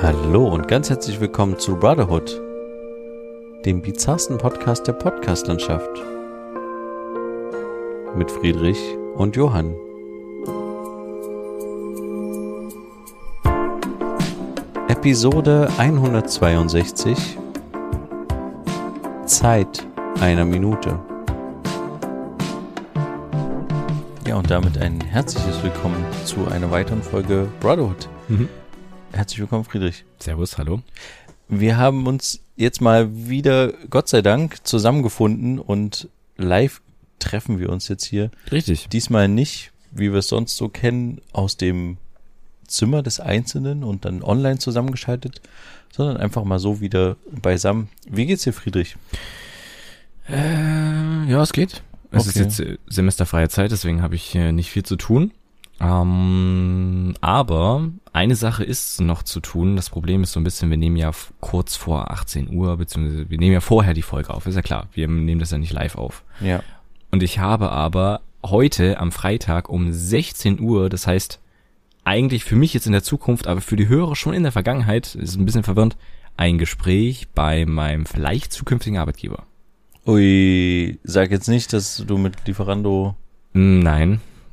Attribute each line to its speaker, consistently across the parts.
Speaker 1: Hallo und ganz herzlich willkommen zu Brotherhood, dem bizarrsten Podcast der Podcastlandschaft. Mit Friedrich und Johann. Episode 162 Zeit einer Minute. Ja, und damit ein herzliches Willkommen zu einer weiteren Folge Brotherhood.
Speaker 2: Mhm.
Speaker 1: Herzlich willkommen, Friedrich.
Speaker 2: Servus, hallo.
Speaker 1: Wir haben uns jetzt mal wieder, Gott sei Dank, zusammengefunden und live treffen wir uns jetzt hier.
Speaker 2: Richtig.
Speaker 1: Diesmal nicht, wie wir es sonst so kennen, aus dem Zimmer des Einzelnen und dann online zusammengeschaltet, sondern einfach mal so wieder beisammen. Wie geht's dir, Friedrich?
Speaker 2: Äh, ja, es geht. Es
Speaker 1: Okay.
Speaker 2: ist jetzt äh, semesterfreie Zeit, deswegen habe ich äh, nicht viel zu tun. Ähm, aber eine Sache ist noch zu tun. Das Problem ist so ein bisschen, wir nehmen ja kurz vor 18 Uhr, beziehungsweise wir nehmen ja vorher die Folge auf. Ist ja klar, wir nehmen das ja nicht live auf.
Speaker 1: Ja.
Speaker 2: Und ich habe aber heute am Freitag um 16 Uhr, das heißt eigentlich für mich jetzt in der Zukunft, aber für die Hörer schon in der Vergangenheit, ist ein bisschen verwirrend, ein Gespräch bei meinem vielleicht zukünftigen Arbeitgeber.
Speaker 1: Ui, sag jetzt nicht, dass du mit Lieferando.
Speaker 2: Mm,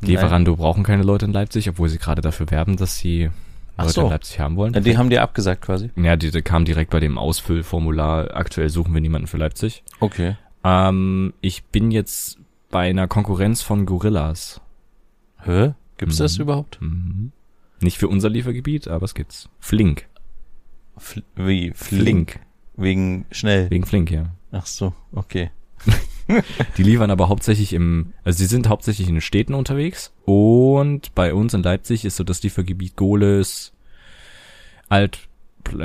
Speaker 2: Nein,
Speaker 1: Nein.
Speaker 2: Lieferando brauchen keine Leute in Leipzig, obwohl sie gerade dafür werben, dass sie Leute
Speaker 1: so.
Speaker 2: in Leipzig haben wollen.
Speaker 1: Äh, Die haben dir abgesagt quasi.
Speaker 2: ja, die, die kam direkt bei dem Ausfüllformular. Aktuell suchen wir niemanden für Leipzig.
Speaker 1: Okay.
Speaker 2: Ähm, ich bin jetzt bei einer Konkurrenz von Gorillas.
Speaker 1: Hä? Gibt's das
Speaker 2: Mhm.
Speaker 1: überhaupt?
Speaker 2: Mhm. Nicht für unser Liefergebiet, aber es gibt's. Flink.
Speaker 1: Fl wie? Flink.
Speaker 2: Flink.
Speaker 1: Wegen schnell.
Speaker 2: Wegen Flink, ja.
Speaker 1: Ach so, okay.
Speaker 2: Die liefern aber hauptsächlich im, also sie sind hauptsächlich in den Städten unterwegs. Und bei uns in Leipzig ist so das Liefergebiet Gohlis, Alt,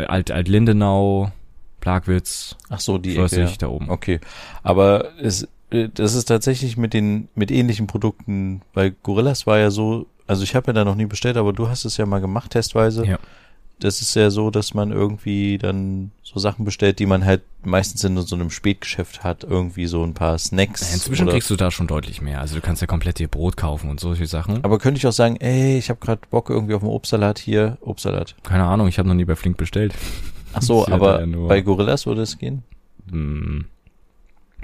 Speaker 2: Alt, Alt Lindenau, Plagwitz,
Speaker 1: Ach so, die Ecke. Ja.
Speaker 2: da oben.
Speaker 1: Okay. Aber es, äh, das ist tatsächlich mit den, mit ähnlichen Produkten, weil Gorillas war ja so, also ich habe ja da noch nie bestellt, aber du hast es ja mal gemacht, testweise.
Speaker 2: Ja.
Speaker 1: Das ist ja so, dass man irgendwie dann so Sachen bestellt, die man halt meistens in so einem Spätgeschäft hat, irgendwie so ein paar Snacks.
Speaker 2: Inzwischen kriegst du da schon deutlich mehr. Also du kannst ja komplett dir Brot kaufen und solche Sachen.
Speaker 1: aber könnte ich auch sagen, ey, ich habe gerade Bock irgendwie auf einen Obstsalat hier, Obstsalat.
Speaker 2: Keine Ahnung, ich habe noch nie bei Flink bestellt.
Speaker 1: Ach so, aber bei Gorillas würde es gehen.
Speaker 2: Hm.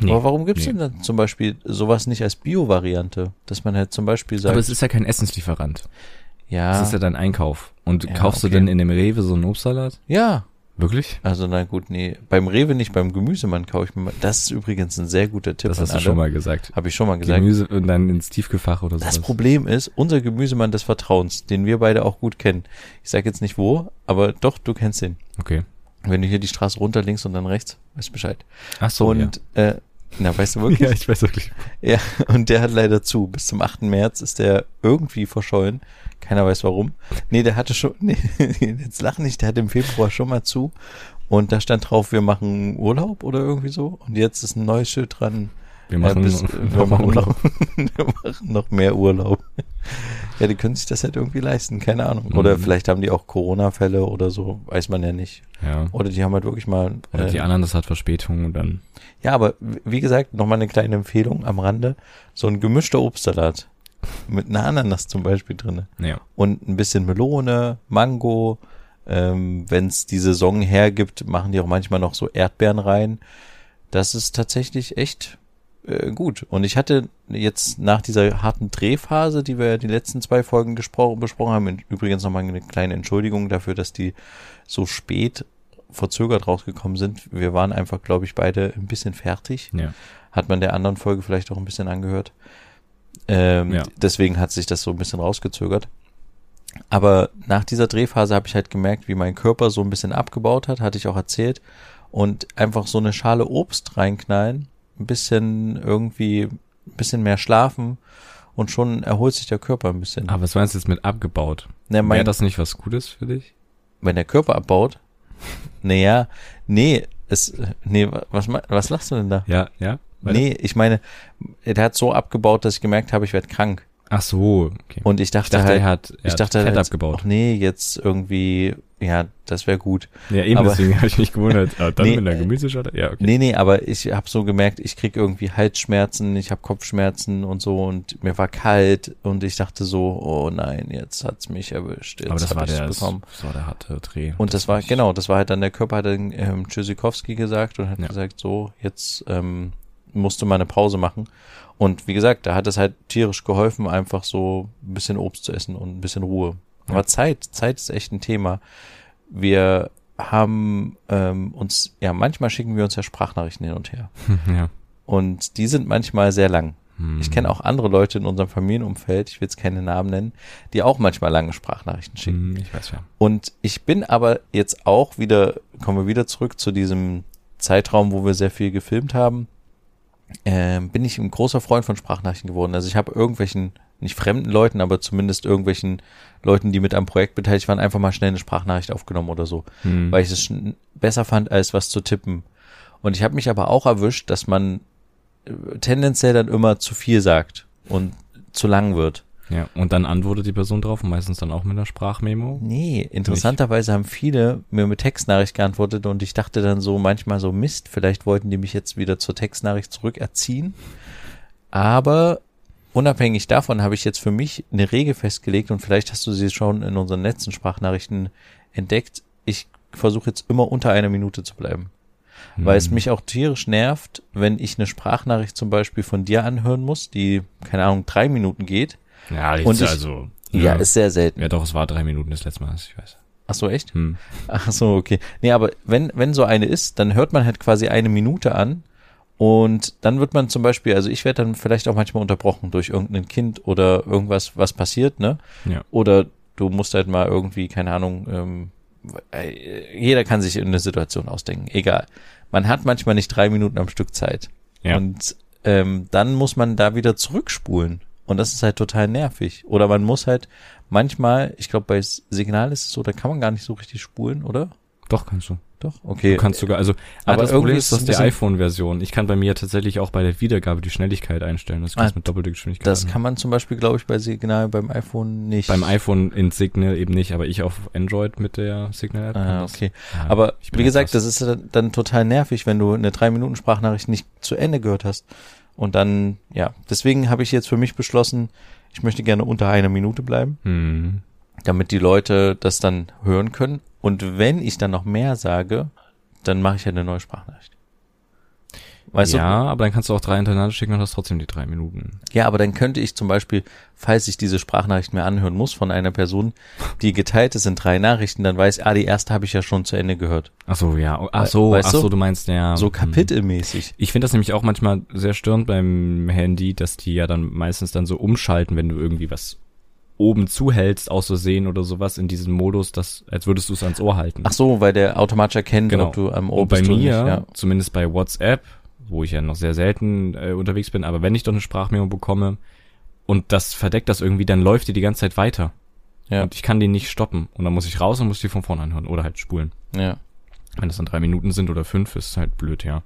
Speaker 2: Nee.
Speaker 1: aber warum gibt's
Speaker 2: nee.
Speaker 1: denn dann zum Beispiel sowas nicht als Bio-Variante? Dass man halt zum Beispiel sagt,
Speaker 2: Aber es ist ja kein Essenslieferant.
Speaker 1: Ja,
Speaker 2: Es ist ja dein Einkauf. Und
Speaker 1: Ja,
Speaker 2: kaufst
Speaker 1: okay.
Speaker 2: du denn in dem Rewe so einen Obstsalat?
Speaker 1: ja,
Speaker 2: Wirklich?
Speaker 1: Also na gut, nee. Beim Rewe nicht, beim Gemüsemann kaufe ich mir mal. Das ist übrigens ein sehr guter Tipp
Speaker 2: Das hast du
Speaker 1: alle.
Speaker 2: schon mal gesagt.
Speaker 1: Habe ich schon mal gesagt.
Speaker 2: Gemüse und dann ins Tiefgefach oder so.
Speaker 1: das Problem ist, unser Gemüsemann des Vertrauens, den wir beide auch gut kennen. Ich sage jetzt nicht wo, aber doch, du kennst den.
Speaker 2: Okay.
Speaker 1: Wenn du hier die Straße runter links und dann rechts, weißt du Bescheid.
Speaker 2: Ach so,
Speaker 1: und äh, na, weißt du
Speaker 2: ja.
Speaker 1: wirklich?
Speaker 2: ja, ich weiß wirklich.
Speaker 1: Ja, und der hat leider zu. Bis zum 8. März ist der irgendwie verschollen. Keiner weiß warum. Nee, der hatte schon, nee, jetzt lach nicht, der hatte im Februar schon mal zu. Und da stand drauf, wir machen Urlaub oder irgendwie so. Und jetzt ist ein neues Schild dran.
Speaker 2: Wir machen
Speaker 1: äh, bis,
Speaker 2: noch-
Speaker 1: wir,
Speaker 2: mal
Speaker 1: machen
Speaker 2: Urlaub.
Speaker 1: noch, wir machen noch mehr Urlaub. Ja, die können sich das halt irgendwie leisten, keine Ahnung. Oder
Speaker 2: Mhm.
Speaker 1: vielleicht haben die auch Corona-Fälle oder so, weiß man ja nicht.
Speaker 2: Ja.
Speaker 1: Oder die haben halt wirklich mal.
Speaker 2: Oder
Speaker 1: äh,
Speaker 2: die anderen, das hat Verspätung und dann.
Speaker 1: ja, aber wie gesagt, nochmal eine kleine Empfehlung am Rande. So ein gemischter Obstsalat mit einer Ananas zum Beispiel drinne
Speaker 2: Ja.
Speaker 1: und ein bisschen Melone, Mango. Ähm, Wenn es die Saison hergibt, machen die auch manchmal noch so Erdbeeren rein. Das ist tatsächlich echt äh, gut. Und ich hatte jetzt nach dieser harten Drehphase, die wir ja die letzten zwei Folgen besprochen haben, übrigens nochmal eine kleine Entschuldigung dafür, dass die so spät verzögert rausgekommen sind. Wir waren einfach, glaube ich, beide ein bisschen fertig.
Speaker 2: Ja.
Speaker 1: Hat man der anderen Folge vielleicht auch ein bisschen angehört. Ähm,
Speaker 2: Ja.
Speaker 1: Deswegen hat sich das so ein bisschen rausgezögert. Aber nach dieser Drehphase habe ich halt gemerkt, wie mein Körper so ein bisschen abgebaut hat, hatte ich auch erzählt. Und einfach so eine Schale Obst reinknallen, ein bisschen irgendwie, ein bisschen mehr schlafen und schon erholt sich der Körper ein bisschen.
Speaker 2: Aber was meinst du jetzt mit abgebaut?
Speaker 1: Mein,
Speaker 2: Wäre das nicht was Gutes für dich?
Speaker 1: wenn der Körper abbaut, naja, nee, es, nee, was, was lachst du denn da?
Speaker 2: Ja, ja. Weiter?
Speaker 1: Nee, ich meine, der hat so abgebaut, dass ich gemerkt habe, ich werde krank.
Speaker 2: Ach so, okay.
Speaker 1: Und ich
Speaker 2: ich
Speaker 1: dachte,
Speaker 2: dachte,
Speaker 1: halt,
Speaker 2: er hat, er
Speaker 1: ich dachte
Speaker 2: Fett
Speaker 1: halt,
Speaker 2: abgebaut.
Speaker 1: ach nee, jetzt irgendwie Ja, das wäre gut.
Speaker 2: Ja, eben
Speaker 1: Aber-
Speaker 2: deswegen habe ich mich gewundert. Ah, dann
Speaker 1: Nee,
Speaker 2: mit einer Gemüseschotte? Ja, okay.
Speaker 1: Nee, nee, aber ich habe so gemerkt, ich krieg irgendwie Halsschmerzen, ich habe Kopfschmerzen und so und mir war kalt und ich dachte so, oh nein, jetzt hat's mich erwischt. Jetzt
Speaker 2: Aber das war, der,
Speaker 1: bekommen.
Speaker 2: das war der harte Dreh.
Speaker 1: Und das, war,
Speaker 2: nicht-
Speaker 1: genau, das war halt dann der Körper, hat dann ähm, Tschüssikowski gesagt und hat
Speaker 2: Ja.
Speaker 1: gesagt, so, jetzt ähm, musst du mal eine Pause machen. Und wie gesagt, da hat es halt tierisch geholfen, einfach so ein bisschen Obst zu essen und ein bisschen Ruhe. Aber
Speaker 2: Ja.
Speaker 1: Zeit, Zeit ist echt ein Thema. Wir haben ähm, uns, ja, manchmal schicken wir uns ja Sprachnachrichten hin und her.
Speaker 2: ja.
Speaker 1: Und die sind manchmal sehr lang.
Speaker 2: Hm.
Speaker 1: Ich kenne auch andere Leute in unserem Familienumfeld, ich will jetzt keine Namen nennen, die auch manchmal lange Sprachnachrichten schicken.
Speaker 2: Hm, Ich weiß ja.
Speaker 1: Und ich bin aber jetzt auch wieder, kommen wir wieder zurück zu diesem Zeitraum, wo wir sehr viel gefilmt haben, ähm, bin ich ein großer Freund von Sprachnachrichten geworden. Also ich habe irgendwelchen, nicht fremden Leuten, aber zumindest irgendwelchen Leuten, die mit am Projekt beteiligt waren, einfach mal schnell eine Sprachnachricht aufgenommen oder so,
Speaker 2: Hm.
Speaker 1: weil ich es besser fand, als was zu tippen. Und ich habe mich aber auch erwischt, dass man äh, tendenziell dann immer zu viel sagt und zu lang wird.
Speaker 2: Ja, und dann antwortet die Person drauf und meistens dann auch mit einer Sprachmemo.
Speaker 1: Nee, interessanterweise haben viele mir mit Textnachricht geantwortet und ich dachte dann so manchmal so Mist, vielleicht wollten die mich jetzt wieder zur Textnachricht zurückerziehen. Aber unabhängig davon habe ich jetzt für mich eine Regel festgelegt und vielleicht hast du sie schon in unseren letzten Sprachnachrichten entdeckt. Ich versuche jetzt immer unter einer Minute zu bleiben. Weil es
Speaker 2: Hm.
Speaker 1: mich auch tierisch nervt, wenn ich eine Sprachnachricht zum Beispiel von dir anhören muss, die, keine Ahnung, drei Minuten geht.
Speaker 2: Ja, jetzt
Speaker 1: und ich-
Speaker 2: also.
Speaker 1: Ja, ist sehr selten.
Speaker 2: Ja, doch, es war drei Minuten das letzte Mal, ich weiß.
Speaker 1: Ach so, echt?
Speaker 2: Hm.
Speaker 1: Ach so, okay. Nee, aber wenn, wenn so eine ist, dann hört man halt quasi eine Minute an und dann wird man zum Beispiel, also ich werde dann vielleicht auch manchmal unterbrochen durch irgendein Kind oder irgendwas, was passiert, ne?
Speaker 2: Ja.
Speaker 1: Oder du musst halt mal irgendwie, keine Ahnung, ähm, äh, jeder kann sich in eine Situation ausdenken, egal. Man hat manchmal nicht drei Minuten am Stück Zeit.
Speaker 2: Ja.
Speaker 1: Und ähm, dann muss man da wieder zurückspulen. Und das ist halt total nervig. Oder man muss halt manchmal, ich glaube, bei Signal ist es so, da kann man gar nicht so richtig spulen, oder?
Speaker 2: Doch, kannst du.
Speaker 1: Doch, okay.
Speaker 2: Du kannst sogar, also,
Speaker 1: aber
Speaker 2: das Problem
Speaker 1: ist
Speaker 2: die
Speaker 1: bisschen-
Speaker 2: iPhone-Version, ich kann bei mir tatsächlich auch bei der Wiedergabe die Schnelligkeit einstellen. Das kannst
Speaker 1: Ah,
Speaker 2: du mit doppelter Geschwindigkeit.
Speaker 1: das
Speaker 2: machen.
Speaker 1: kann man zum Beispiel, glaube ich, bei Signal beim iPhone nicht.
Speaker 2: beim iPhone in Signal eben nicht, aber ich auf Android mit der Signal-App.
Speaker 1: Ah,
Speaker 2: das.
Speaker 1: okay.
Speaker 2: Ja,
Speaker 1: Aber wie gesagt,
Speaker 2: etwas-
Speaker 1: das ist dann, dann total nervig, wenn du eine drei Minuten Sprachnachricht nicht zu Ende gehört hast. Und dann, ja, deswegen habe ich jetzt für mich beschlossen, ich möchte gerne unter einer Minute bleiben,
Speaker 2: Hm.
Speaker 1: damit die Leute das dann hören können. Und wenn ich dann noch mehr sage, dann mache ich ja eine neue Sprachnachricht. Weißt
Speaker 2: ja,
Speaker 1: du?
Speaker 2: aber dann kannst du auch drei hintereinander schicken und hast trotzdem die drei Minuten.
Speaker 1: Ja, aber dann könnte ich zum Beispiel, falls ich diese Sprachnachricht mir anhören muss von einer Person, die geteilt ist in drei Nachrichten, dann weiß, ah, die erste habe ich ja schon zu Ende gehört.
Speaker 2: Ach so, ja. Ach so,
Speaker 1: Weißt
Speaker 2: ach so, du meinst ja.
Speaker 1: So
Speaker 2: hm.
Speaker 1: kapitelmäßig.
Speaker 2: Ich finde das nämlich auch manchmal sehr störend beim Handy, dass die ja dann meistens dann so umschalten, wenn du irgendwie was oben zuhältst, aus Versehen oder sowas in diesem Modus, dass, als würdest du es ans Ohr halten.
Speaker 1: Ach so, weil der automatisch erkennt,
Speaker 2: Genau.
Speaker 1: ob du am Ohr
Speaker 2: Und bei
Speaker 1: bist oder
Speaker 2: mir,
Speaker 1: ja.
Speaker 2: zumindest bei WhatsApp, wo ich ja noch sehr selten äh, unterwegs bin, aber wenn ich doch eine Sprachmemo bekomme und das verdeckt das irgendwie, dann läuft die die ganze Zeit weiter.
Speaker 1: Ja.
Speaker 2: Und ich kann die nicht stoppen. Und dann muss ich raus und muss die von vorne anhören oder halt spulen.
Speaker 1: Ja.
Speaker 2: Wenn das dann drei Minuten sind oder fünf, ist halt blöd, ja.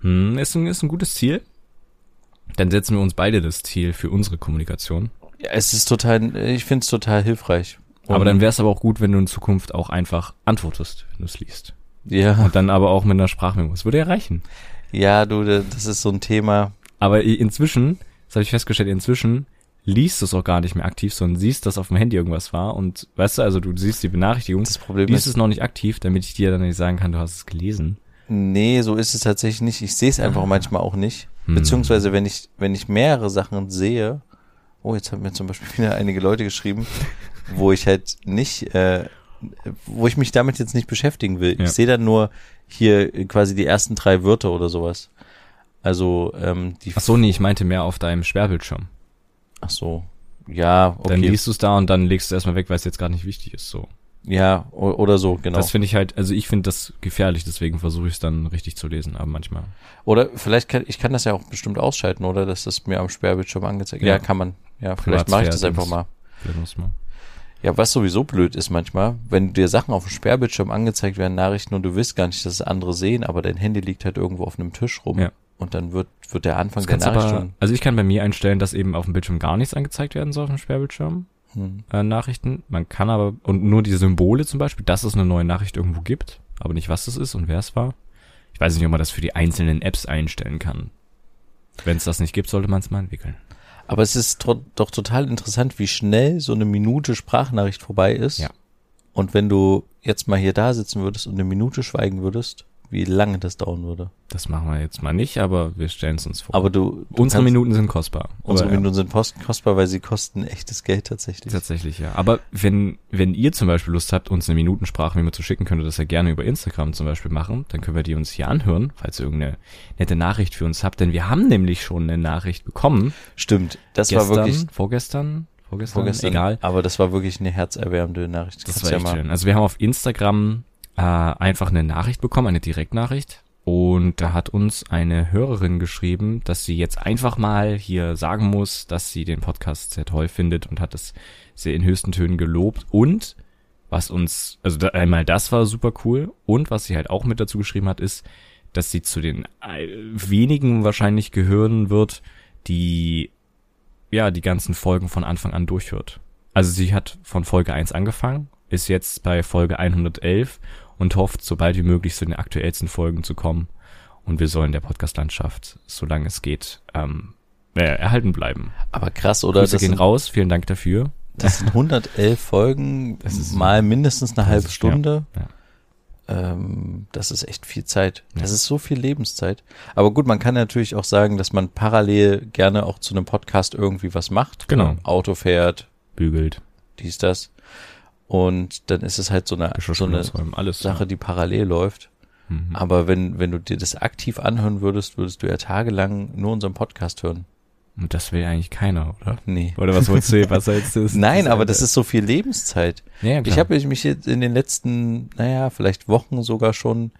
Speaker 2: Hm, ist ein, ist ein gutes Ziel. Dann setzen wir uns beide das Ziel für unsere Kommunikation.
Speaker 1: ja es ist total, ich finde es total hilfreich. Und-
Speaker 2: aber dann wäre es aber auch gut, wenn du in Zukunft auch einfach antwortest, wenn du es liest.
Speaker 1: ja,
Speaker 2: Und dann aber auch mit einer Sprachmemo. Das würde ja reichen.
Speaker 1: Ja, du, das ist so ein Thema.
Speaker 2: Aber inzwischen, das habe ich festgestellt, inzwischen liest du es auch gar nicht mehr aktiv, sondern siehst, dass auf dem Handy irgendwas war und weißt du, also du siehst die Benachrichtigung,
Speaker 1: Das Problem
Speaker 2: liest
Speaker 1: ist,
Speaker 2: es noch nicht aktiv, damit ich dir dann nicht sagen kann, du hast es gelesen.
Speaker 1: nee, so ist es tatsächlich nicht. Ich sehe es einfach manchmal auch nicht.
Speaker 2: Hm.
Speaker 1: Beziehungsweise, wenn ich, wenn ich mehrere Sachen sehe, oh, jetzt haben mir zum Beispiel wieder einige Leute geschrieben, wo ich halt nicht, äh, wo ich mich damit jetzt nicht beschäftigen will.
Speaker 2: Ja.
Speaker 1: Ich sehe dann nur hier quasi die ersten drei Wörter oder sowas. Also, ähm, die,
Speaker 2: Ach so, nee, ich meinte mehr auf deinem Sperrbildschirm.
Speaker 1: ach so, ja, okay.
Speaker 2: Dann liest du es da und dann legst du es erstmal weg, weil es jetzt gerade nicht wichtig ist, so.
Speaker 1: Ja, oder so, genau.
Speaker 2: Das finde ich halt, also ich finde das gefährlich, deswegen versuche ich es dann richtig zu lesen, aber manchmal.
Speaker 1: Oder vielleicht kann ich kann das ja auch bestimmt ausschalten, oder? Dass das mir am Sperrbildschirm angezeigt Ja,
Speaker 2: Ja.
Speaker 1: kann man. Ja, vielleicht mache ich das einfach mal.
Speaker 2: Vielleicht muss man.
Speaker 1: Ja, was sowieso blöd ist manchmal, wenn dir Sachen auf dem Sperrbildschirm angezeigt werden, Nachrichten und du willst gar nicht, dass es andere sehen, aber dein Handy liegt halt irgendwo auf einem Tisch rum
Speaker 2: Ja.
Speaker 1: und dann wird wird der Anfang
Speaker 2: Das
Speaker 1: der Nachricht
Speaker 2: aber,
Speaker 1: schon.
Speaker 2: also ich kann bei mir einstellen, dass eben auf dem Bildschirm gar nichts angezeigt werden soll auf dem Sperrbildschirm.
Speaker 1: Hm.
Speaker 2: äh, Nachrichten. Man kann aber, und nur die Symbole zum Beispiel, dass es eine neue Nachricht irgendwo gibt, aber nicht was das ist und wer es war. Ich weiß nicht, ob man das für die einzelnen Apps einstellen kann. Wenn es das nicht gibt, sollte man es mal entwickeln.
Speaker 1: Aber es ist doch total interessant, wie schnell so eine Minute Sprachnachricht vorbei ist.
Speaker 2: Ja.
Speaker 1: Und wenn du jetzt mal hier da sitzen würdest und eine Minute schweigen würdest, wie lange das dauern würde.
Speaker 2: Das machen wir jetzt mal nicht, aber wir stellen es uns vor.
Speaker 1: Aber du, du
Speaker 2: unsere Minuten sind kostbar.
Speaker 1: unsere
Speaker 2: Aber, ja,
Speaker 1: Minuten sind post kostbar, weil sie kosten echtes Geld tatsächlich.
Speaker 2: Tatsächlich, ja. Aber wenn, wenn ihr zum Beispiel Lust habt, uns eine Minutensprache mir zu schicken, könnt ihr das ja gerne über Instagram zum Beispiel machen. Dann können wir die uns hier anhören, falls ihr irgendeine nette Nachricht für uns habt. Denn wir haben nämlich schon eine Nachricht bekommen.
Speaker 1: Stimmt. Das
Speaker 2: gestern,
Speaker 1: war wirklich
Speaker 2: vorgestern, vorgestern,
Speaker 1: vorgestern.
Speaker 2: egal.
Speaker 1: Aber das war wirklich eine herzerwärmende Nachricht.
Speaker 2: Das
Speaker 1: Kannst
Speaker 2: war
Speaker 1: ja
Speaker 2: echt
Speaker 1: mal-
Speaker 2: schön. Also wir haben auf Instagram äh, einfach eine Nachricht bekommen, eine Direktnachricht. Und da hat uns eine Hörerin geschrieben, dass sie jetzt einfach mal hier sagen muss, dass sie den Podcast sehr toll findet und hat es sehr in höchsten Tönen gelobt. Und was uns, also da, einmal das war super cool. Und was sie halt auch mit dazu geschrieben hat, ist, dass sie zu den äh, wenigen wahrscheinlich gehören wird, die ja die ganzen Folgen von Anfang an durchhört. Also sie hat von Folge 1 angefangen, ist jetzt bei Folge 111 und hofft, so bald wie möglich zu den aktuellsten Folgen zu kommen. Und wir sollen der Podcast-Landschaft, solange es geht, ähm, äh, erhalten bleiben.
Speaker 1: Aber krass, oder?
Speaker 2: Grüße
Speaker 1: Das
Speaker 2: gehen raus, vielen Dank dafür.
Speaker 1: das sind 111 Folgen,
Speaker 2: Das ist-
Speaker 1: mal mindestens eine halbe
Speaker 2: ist- ja,
Speaker 1: Stunde.
Speaker 2: ja.
Speaker 1: Ähm, das ist echt viel Zeit. Das
Speaker 2: Ja.
Speaker 1: ist so viel Lebenszeit. Aber gut, man kann natürlich auch sagen, dass man parallel gerne auch zu einem Podcast irgendwie was macht.
Speaker 2: Genau.
Speaker 1: Auto fährt,
Speaker 2: Bügelt,
Speaker 1: dies, das. Und dann ist es halt so eine, so eine
Speaker 2: alles.
Speaker 1: Sache, die parallel läuft.
Speaker 2: Mhm.
Speaker 1: Aber wenn, wenn du dir das aktiv anhören würdest, würdest du ja tagelang nur unseren Podcast hören.
Speaker 2: Und das will eigentlich keiner, oder?
Speaker 1: Nee.
Speaker 2: Oder was wolltest du, was sollst du?
Speaker 1: Nein, aber das ist so viel Lebenszeit.
Speaker 2: ja.
Speaker 1: Ich habe mich jetzt in den letzten, naja, vielleicht Wochen sogar schon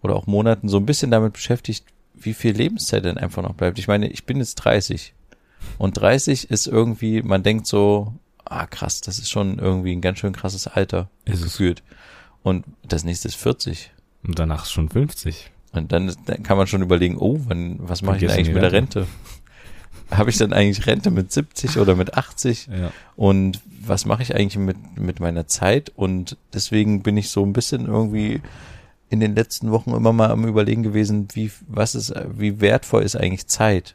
Speaker 1: oder auch Monaten so ein bisschen damit beschäftigt, wie viel Lebenszeit denn einfach noch bleibt. Ich meine, ich bin jetzt 30 und 30 ist irgendwie, man denkt so, ah krass, das ist schon irgendwie ein ganz schön krasses Alter
Speaker 2: Ist es.
Speaker 1: gefühlt. Und das nächste ist 40.
Speaker 2: Und danach ist schon 50.
Speaker 1: Und dann, ist- dann kann man schon überlegen, oh, wann, was mache ich denn eigentlich mit der Rente? Habe ich dann eigentlich Rente mit 70 oder mit 80?
Speaker 2: Ja.
Speaker 1: Und was mache ich eigentlich mit, mit meiner Zeit? Und deswegen bin ich so ein bisschen irgendwie in den letzten Wochen immer mal am überlegen gewesen, wie, was ist, wie wertvoll ist eigentlich Zeit?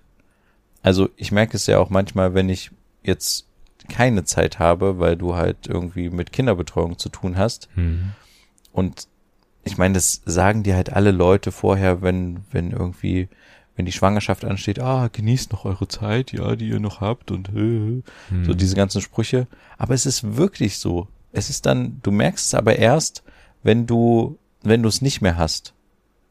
Speaker 1: Also ich merke es ja auch manchmal, wenn ich jetzt keine Zeit habe, weil du halt irgendwie mit Kinderbetreuung zu tun hast.
Speaker 2: Mhm.
Speaker 1: Und ich meine, das sagen dir halt alle Leute vorher, wenn, wenn irgendwie, wenn die Schwangerschaft ansteht, ah, genießt noch eure Zeit, ja, die ihr noch habt und äh, äh. so
Speaker 2: Mhm.
Speaker 1: diese ganzen Sprüche. Aber es ist wirklich so. Es ist dann, du merkst es aber erst, wenn du, wenn du es nicht mehr hast.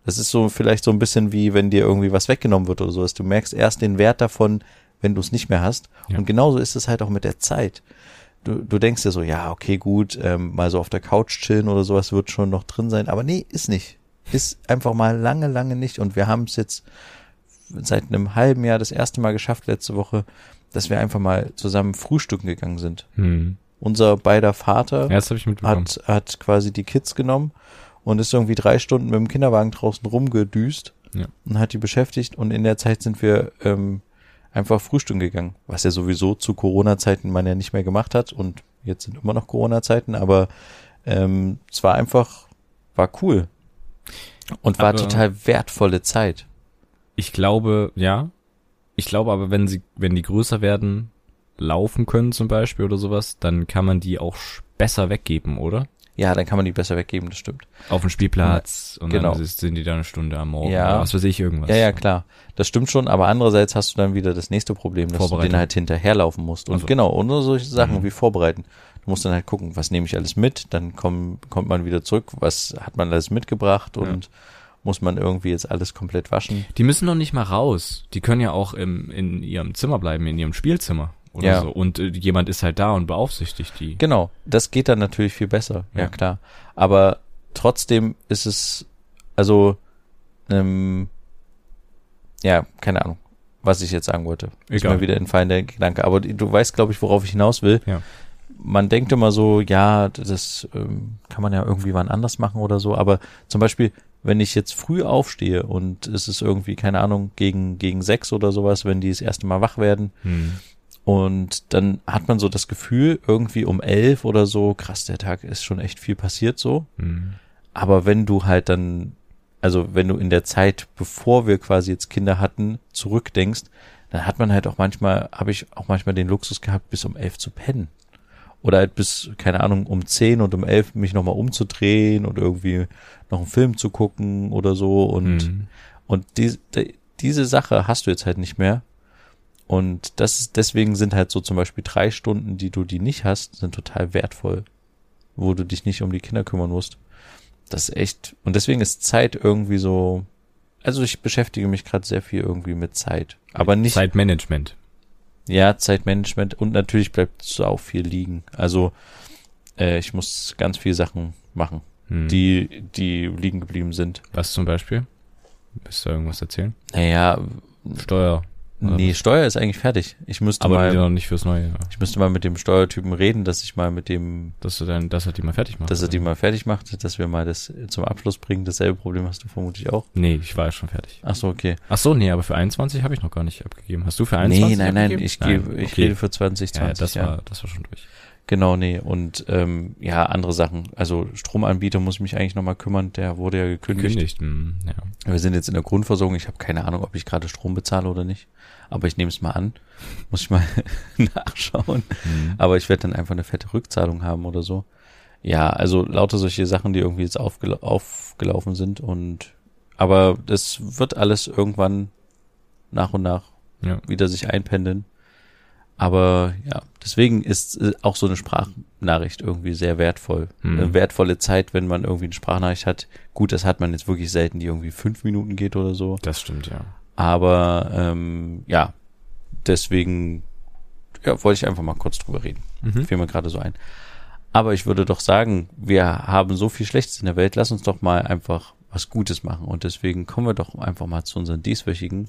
Speaker 1: Das ist so vielleicht so ein bisschen wie, wenn dir irgendwie was weggenommen wird oder sowas. Du merkst erst den Wert davon, wenn du es nicht mehr hast.
Speaker 2: Ja.
Speaker 1: Und genauso ist es halt auch mit der Zeit. Du, du denkst dir so, ja, okay, gut, ähm, mal so auf der Couch chillen oder sowas wird schon noch drin sein. Aber nee, ist nicht. Ist einfach mal lange, lange nicht. Und wir haben es jetzt seit einem halben Jahr das erste Mal geschafft, letzte Woche, dass wir einfach mal zusammen frühstücken gegangen sind.
Speaker 2: Mhm.
Speaker 1: Unser beider Vater
Speaker 2: Ja, ich
Speaker 1: hat, hat quasi die Kids genommen und ist irgendwie drei Stunden mit dem Kinderwagen draußen rumgedüst
Speaker 2: Ja.
Speaker 1: und hat die beschäftigt und in der Zeit sind wir ähm, einfach frühstücken gegangen, was ja sowieso zu Corona-Zeiten man ja nicht mehr gemacht hat und jetzt sind immer noch Corona-Zeiten, aber ähm, es war einfach, war cool und war
Speaker 2: Aber-
Speaker 1: total wertvolle Zeit.
Speaker 2: Ich glaube, ja. Ich glaube aber, wenn sie, wenn die größer werden, laufen können zum Beispiel oder sowas, dann kann man die auch besser weggeben, oder?
Speaker 1: Ja, dann kann man die besser weggeben, das stimmt.
Speaker 2: Auf dem Spielplatz und
Speaker 1: Genau.
Speaker 2: dann ist- sind die da eine Stunde am Morgen
Speaker 1: Ja.
Speaker 2: oder was weiß ich, irgendwas.
Speaker 1: Ja, ja, klar. Das stimmt schon, aber andererseits hast du dann wieder das nächste Problem, dass du den halt hinterherlaufen musst. Und
Speaker 2: Also.
Speaker 1: genau, und solche Sachen
Speaker 2: Mhm.
Speaker 1: wie vorbereiten. Du musst dann halt gucken, was nehme ich alles mit, dann komm, kommt man wieder zurück, was hat man alles mitgebracht und muss man irgendwie jetzt alles komplett waschen.
Speaker 2: Die müssen noch nicht mal raus. Die können ja auch im, in ihrem Zimmer bleiben, in ihrem Spielzimmer oder
Speaker 1: Ja.
Speaker 2: so. Und äh, jemand ist halt da und beaufsichtigt die.
Speaker 1: Genau, das geht dann natürlich viel besser, ja,
Speaker 2: Ja.
Speaker 1: klar. Aber trotzdem ist es, also, ähm, ja, keine Ahnung, was ich jetzt sagen wollte. Ist
Speaker 2: Egal.
Speaker 1: mir wieder entfallen der Gedanke. Aber du weißt, glaube ich, worauf ich hinaus will.
Speaker 2: Ja.
Speaker 1: Man denkt immer so, ja, das ähm, kann man ja irgendwie wann anders machen oder so. Aber zum Beispiel, wenn ich jetzt früh aufstehe und es ist irgendwie, keine Ahnung, gegen, gegen sechs oder sowas, wenn die das erste Mal wach werden
Speaker 2: Hm.
Speaker 1: Und dann hat man so das Gefühl, irgendwie um elf oder so, krass, der Tag ist schon echt viel passiert so.
Speaker 2: Mhm.
Speaker 1: Aber wenn du halt dann, also wenn du in der Zeit, bevor wir quasi jetzt Kinder hatten, zurückdenkst, dann hat man halt auch manchmal, habe ich auch manchmal den Luxus gehabt, bis um elf zu pennen. Oder halt bis, keine Ahnung, um zehn und um elf mich nochmal umzudrehen und irgendwie noch einen Film zu gucken oder so. Und,
Speaker 2: Mhm.
Speaker 1: und die, die, diese Sache hast du jetzt halt nicht mehr. Und das ist, deswegen sind halt so zum Beispiel drei Stunden, die du die nicht hast, sind total wertvoll, wo du dich nicht um die Kinder kümmern musst. Das ist echt, und deswegen ist Zeit irgendwie so, also ich beschäftige mich gerade sehr viel irgendwie mit Zeit. Aber nicht,
Speaker 2: Zeitmanagement.
Speaker 1: ja, Zeitmanagement und natürlich bleibt so auch viel liegen. Also, äh, ich muss ganz viele Sachen machen,
Speaker 2: Mhm.
Speaker 1: die, die liegen geblieben sind.
Speaker 2: Was zum Beispiel? Willst du irgendwas erzählen?
Speaker 1: Naja,
Speaker 2: Steuer. Oder
Speaker 1: nee, Steuer ist eigentlich fertig. Ich müsste
Speaker 2: Aber
Speaker 1: mal,
Speaker 2: noch nicht fürs Neue. Ja.
Speaker 1: ich müsste mal mit dem Steuertypen reden, dass ich mal mit dem,
Speaker 2: Dass du dann, dass er die mal fertig macht.
Speaker 1: dass er die mal fertig macht, dass wir mal das zum Abschluss bringen. Dasselbe Problem hast du vermutlich auch.
Speaker 2: Nee, ich war ja schon fertig.
Speaker 1: Ach so, okay.
Speaker 2: Ach so, nee, aber für 21 habe ich noch gar nicht abgegeben. Hast du für 21
Speaker 1: Nee, nein, nein,
Speaker 2: abgegeben?
Speaker 1: ich
Speaker 2: Nein,
Speaker 1: gebe, ich
Speaker 2: okay.
Speaker 1: rede für 2020.
Speaker 2: ja, ja, das
Speaker 1: ja.
Speaker 2: war, das war schon durch.
Speaker 1: Genau, nee. Und ähm, ja, andere Sachen. Also Stromanbieter muss ich mich eigentlich nochmal kümmern. Der wurde ja gekündigt.
Speaker 2: Gekündigt. hm, Ja.
Speaker 1: Wir sind jetzt in der Grundversorgung. Ich habe keine Ahnung, ob ich gerade Strom bezahle oder nicht. Aber ich nehme es mal an. Muss ich mal nachschauen.
Speaker 2: Hm.
Speaker 1: Aber ich werde dann einfach eine fette Rückzahlung haben oder so. Ja, also lauter solche Sachen, die irgendwie jetzt aufgela aufgelaufen sind. Und aber das wird alles irgendwann nach und nach
Speaker 2: Ja.
Speaker 1: wieder sich einpendeln. Aber ja, deswegen ist äh, auch so eine Sprachnachricht irgendwie sehr wertvoll.
Speaker 2: Mhm.
Speaker 1: Eine wertvolle Zeit, wenn man irgendwie eine Sprachnachricht hat. Gut, das hat man jetzt wirklich selten, die irgendwie fünf Minuten geht oder so.
Speaker 2: Das stimmt, ja.
Speaker 1: Aber ähm, ja, deswegen ja, wollte ich einfach mal kurz drüber reden.
Speaker 2: Mhm.
Speaker 1: Fiel mir gerade so ein. Aber ich würde doch sagen, wir haben so viel Schlechtes in der Welt, lass uns doch mal einfach was Gutes machen. Und deswegen kommen wir doch einfach mal zu unseren dieswöchigen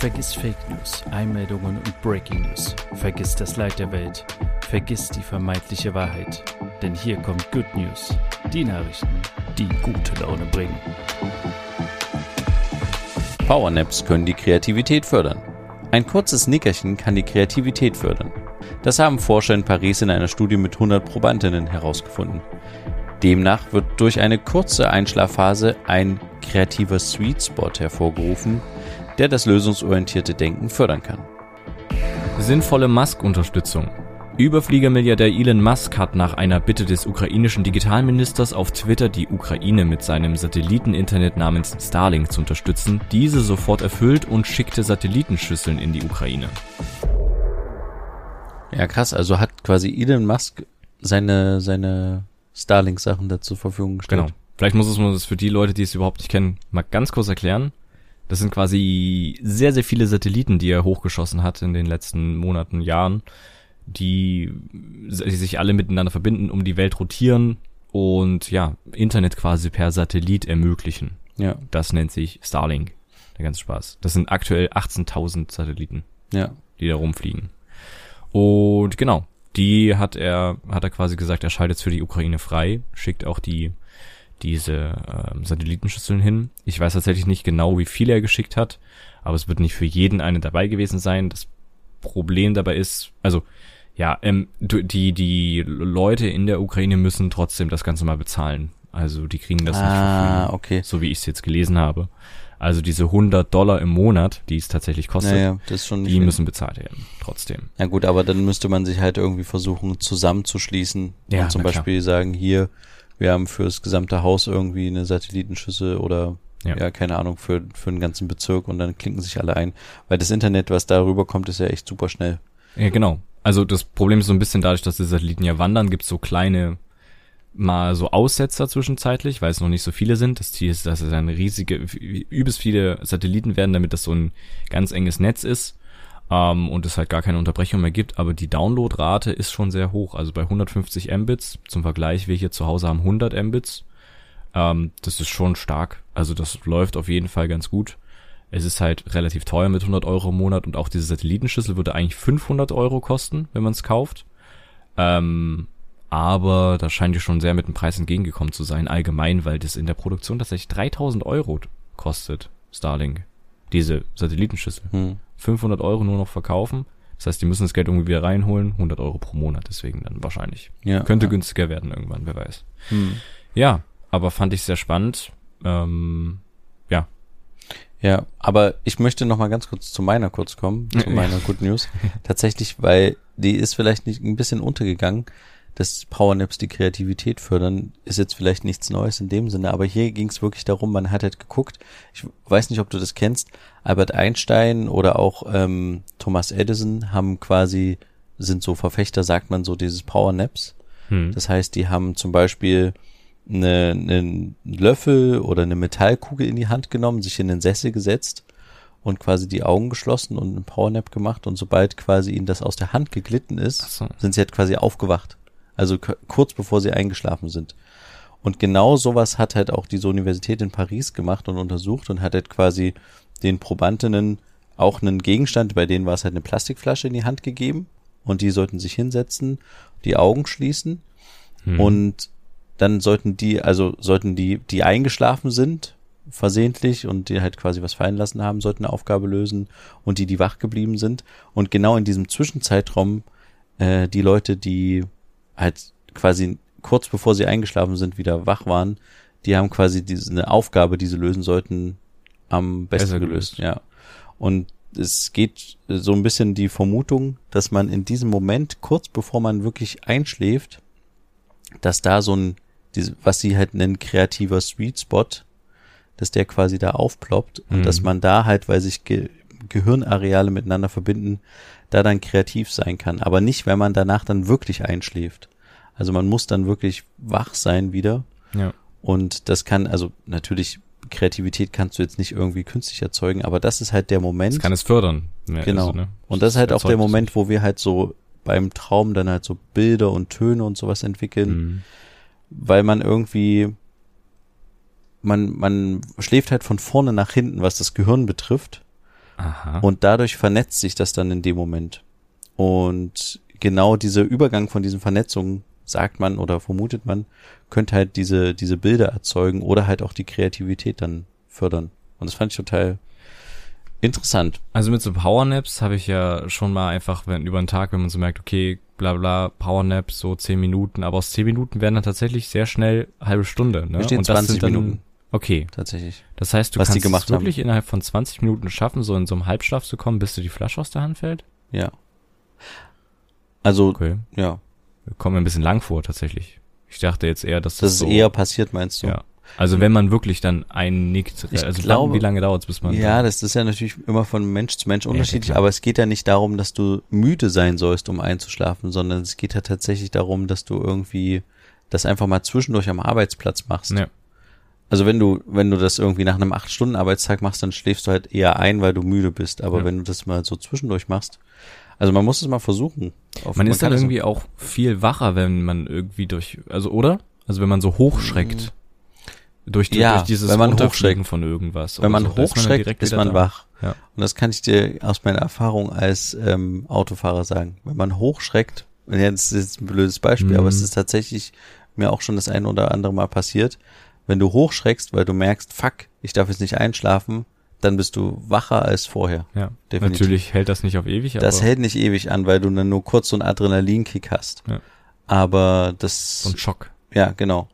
Speaker 3: Vergiss Fake News, Einmeldungen und Breaking News. Vergiss das Leid der Welt. Vergiss die vermeintliche Wahrheit. Denn hier kommt Good News. Die Nachrichten, die gute Laune bringen.
Speaker 1: Powernaps können die Kreativität fördern. Ein kurzes Nickerchen kann die Kreativität fördern. Das haben Forscher in Paris in einer Studie mit 100 Probandinnen herausgefunden. Demnach wird durch eine kurze Einschlafphase ein kreativer Sweet Spot hervorgerufen, der das lösungsorientierte Denken fördern kann.
Speaker 2: Sinnvolle Musk-Unterstützung. Überfliegermilliardär Elon Musk hat nach einer Bitte des ukrainischen Digitalministers auf Twitter die Ukraine mit seinem Satelliteninternet namens Starlink zu unterstützen, diese sofort erfüllt und schickte Satellitenschüsseln in die Ukraine.
Speaker 1: Ja, krass, also hat quasi Elon Musk seine, seine Starlink-Sachen da zur Verfügung gestellt.
Speaker 2: Genau. Vielleicht muss es man das für die Leute, die es überhaupt nicht kennen, mal ganz kurz erklären. Das sind quasi sehr, sehr viele Satelliten, die er hochgeschossen hat in den letzten Monaten, Jahren, die, die sich alle miteinander verbinden, um die Welt rotieren und ja, Internet quasi per Satellit ermöglichen.
Speaker 1: Ja,
Speaker 2: Das nennt sich Starlink. Der ganze Spaß. Das sind aktuell 18.000 Satelliten,
Speaker 1: ja.
Speaker 2: die da rumfliegen. Und genau, die hat er, hat er quasi gesagt, er schaltet für die Ukraine frei, schickt auch die, diese ähm, Satellitenschüsseln hin. Ich weiß tatsächlich nicht genau, wie viele er geschickt hat, aber es wird nicht für jeden eine dabei gewesen sein. Das Problem dabei ist, also ja, ähm, die die Leute in der Ukraine müssen trotzdem das Ganze mal bezahlen. Also die kriegen das nicht
Speaker 1: Ah,
Speaker 2: free,
Speaker 1: okay.
Speaker 2: so wie ich es jetzt gelesen habe. Also diese 100 Dollar im Monat, die es tatsächlich kostet,
Speaker 1: Naja, nicht
Speaker 2: die
Speaker 1: viel.
Speaker 2: müssen bezahlt werden, trotzdem.
Speaker 1: Ja gut, aber dann müsste man sich halt irgendwie versuchen zusammenzuschließen
Speaker 2: Ja,
Speaker 1: und zum
Speaker 2: na klar.
Speaker 1: Beispiel sagen, hier, wir haben fürs gesamte Haus irgendwie eine Satellitenschüssel oder ja.
Speaker 2: Ja.
Speaker 1: keine Ahnung, für, für den ganzen Bezirk und dann klinken sich alle ein. Weil das Internet, was darüber kommt, ist ja echt super schnell.
Speaker 2: Ja, genau. Also das Problem ist so ein bisschen dadurch, dass die Satelliten ja wandern, gibt's so kleine mal so Aussetzer zwischenzeitlich, weil es noch nicht so viele sind. Das Ziel ist, dass es eine riesige, übelst viele Satelliten werden, damit das so ein ganz enges Netz ist ähm, und es halt gar keine Unterbrechung mehr gibt. Aber die Downloadrate ist schon sehr hoch. Also bei 150 Mbits, zum Vergleich, wir hier zu Hause haben 100 Mbits. Ähm, das ist schon stark. Also das läuft auf jeden Fall ganz gut. Es ist halt relativ teuer mit 100 Euro im Monat und auch diese Satellitenschüssel würde eigentlich 500 Euro kosten, wenn man es kauft. Ähm, aber da scheint ihr schon sehr mit dem Preis entgegengekommen zu sein, allgemein, weil das in der Produktion tatsächlich 3000 Euro kostet, Starlink. Diese Satellitenschüssel.
Speaker 1: Hm.
Speaker 2: 500 Euro nur noch verkaufen. Das heißt, die müssen das Geld irgendwie wieder reinholen, 100 Euro pro Monat, deswegen dann wahrscheinlich.
Speaker 1: Ja,
Speaker 2: Könnte
Speaker 1: ja.
Speaker 2: günstiger werden irgendwann, wer weiß.
Speaker 1: Hm.
Speaker 2: Ja, aber fand ich sehr spannend. Ähm, ja,
Speaker 1: Ja, aber ich möchte noch mal ganz kurz zu meiner kurz kommen, zu meiner Good News. Tatsächlich, weil die ist vielleicht nicht ein bisschen untergegangen, dass Powernaps die Kreativität fördern, ist jetzt vielleicht nichts Neues in dem Sinne, aber hier ging es wirklich darum, man hat halt geguckt, ich weiß nicht, ob du das kennst, Albert Einstein oder auch ähm, Thomas Edison haben quasi, sind so Verfechter, sagt man so, dieses Powernaps.
Speaker 2: hm.
Speaker 1: Das heißt, die haben zum Beispiel eine, einen Löffel oder eine Metallkugel in die Hand genommen, sich in den Sessel gesetzt und quasi die Augen geschlossen und einen Powernap gemacht und sobald quasi ihnen das aus der Hand geglitten ist,
Speaker 2: so.
Speaker 1: sind sie halt quasi aufgewacht. Also kurz bevor sie eingeschlafen sind. Und genau sowas hat halt auch diese Universität in Paris gemacht und untersucht und hat halt quasi den Probandinnen auch einen Gegenstand, bei denen war es halt eine Plastikflasche in die Hand gegeben und die sollten sich hinsetzen, die Augen schließen
Speaker 2: Hm.
Speaker 1: und dann sollten die, also sollten die, die eingeschlafen sind, versehentlich und die halt quasi was fallen lassen haben, sollten eine Aufgabe lösen und die, die wach geblieben sind. Und genau in diesem Zwischenzeitraum äh, die Leute, die halt quasi kurz bevor sie eingeschlafen sind, wieder wach waren, die haben quasi diese eine Aufgabe, die sie lösen sollten, am besten gelöst.
Speaker 2: gelöst.
Speaker 1: Ja. Und es geht so ein bisschen die Vermutung, dass man in diesem Moment, kurz bevor man wirklich einschläft, dass da so ein, diese, was sie halt nennen, kreativer Sweet Spot, dass der quasi da aufploppt und
Speaker 2: Mhm.
Speaker 1: dass man da halt, weil sich Ge Gehirnareale miteinander verbinden, da dann kreativ sein kann. Aber nicht, wenn man danach dann wirklich einschläft. Also man muss dann wirklich wach sein wieder
Speaker 2: ja.
Speaker 1: und das kann, also natürlich, Kreativität kannst du jetzt nicht irgendwie künstlich erzeugen, aber das ist halt der Moment.
Speaker 2: Das kann es fördern. Ja,
Speaker 1: Genau.
Speaker 2: also, ne?
Speaker 1: Und das ist halt auch der Moment, wo wir halt so beim Traum dann halt so Bilder und Töne und sowas entwickeln,
Speaker 2: Mhm.
Speaker 1: weil man irgendwie, man, man schläft halt von vorne nach hinten, was das Gehirn betrifft.
Speaker 2: Aha.
Speaker 1: Und dadurch vernetzt sich das dann in dem Moment. Und genau dieser Übergang von diesen Vernetzungen, sagt man oder vermutet man, könnte halt diese, diese Bilder erzeugen oder halt auch die Kreativität dann fördern. Und das fand ich total interessant.
Speaker 2: Also mit so Powernaps habe ich ja schon mal einfach, wenn über den Tag, wenn man so merkt, okay, bla bla, Powernaps, so zehn Minuten, aber aus zehn Minuten werden dann tatsächlich sehr schnell halbe Stunde, ne? Und das
Speaker 1: 20
Speaker 2: sind dann,
Speaker 1: Minuten.
Speaker 2: Okay.
Speaker 1: Tatsächlich.
Speaker 2: Das heißt, du
Speaker 1: Was
Speaker 2: kannst es wirklich innerhalb von 20 Minuten schaffen, so in so einem Halbschlaf zu kommen, bis dir die Flasche aus der Hand fällt?
Speaker 1: Ja. Also,
Speaker 2: Okay.
Speaker 1: ja.
Speaker 2: Kommt mir ein bisschen lang vor, tatsächlich. Ich dachte jetzt eher, dass das,
Speaker 1: Das ist
Speaker 2: so,
Speaker 1: eher passiert, meinst du?
Speaker 2: ja. Also wenn man wirklich dann einnickt,
Speaker 1: Ich
Speaker 2: also
Speaker 1: glaube-
Speaker 2: wie lange dauert es, bis man
Speaker 1: Ja, das ist ja natürlich immer von Mensch zu Mensch unterschiedlich,
Speaker 2: klar.
Speaker 1: aber es geht ja nicht darum, dass du müde sein sollst, um einzuschlafen, sondern es geht ja tatsächlich darum, dass du irgendwie das einfach mal zwischendurch am Arbeitsplatz machst.
Speaker 2: Ja.
Speaker 1: Also wenn du, wenn du das irgendwie nach einem acht Stunden Arbeitstag machst, dann schläfst du halt eher ein, weil du müde bist. Aber
Speaker 2: Ja.
Speaker 1: wenn du das mal so zwischendurch machst, also man muss es mal versuchen. Auf-
Speaker 2: Man ist dann irgendwie auch viel wacher, wenn man irgendwie durch, also oder? Also wenn man so hochschreckt. Durch, die,
Speaker 1: Ja,
Speaker 2: durch dieses
Speaker 1: wenn man hochschreckt.
Speaker 2: von irgendwas.
Speaker 1: wenn man
Speaker 2: so,
Speaker 1: hochschreckt,
Speaker 2: direkt
Speaker 1: ist man
Speaker 2: da.
Speaker 1: wach.
Speaker 2: Ja.
Speaker 1: Und das kann ich dir aus meiner Erfahrung als ähm, Autofahrer sagen. Wenn man hochschreckt, und das ist jetzt ein blödes Beispiel,
Speaker 2: Mhm.
Speaker 1: aber es ist tatsächlich mir auch schon das ein oder andere Mal passiert. Wenn du hochschreckst, weil du merkst, fuck, ich darf jetzt nicht einschlafen, dann bist du wacher als vorher.
Speaker 2: Ja,
Speaker 1: Definitiv.
Speaker 2: natürlich hält das nicht auf ewig,
Speaker 1: Das hält nicht ewig an, weil du dann nur kurz so einen Adrenalinkick hast.
Speaker 2: Ja.
Speaker 1: Aber das,
Speaker 2: so ein Schock.
Speaker 1: ja, genau.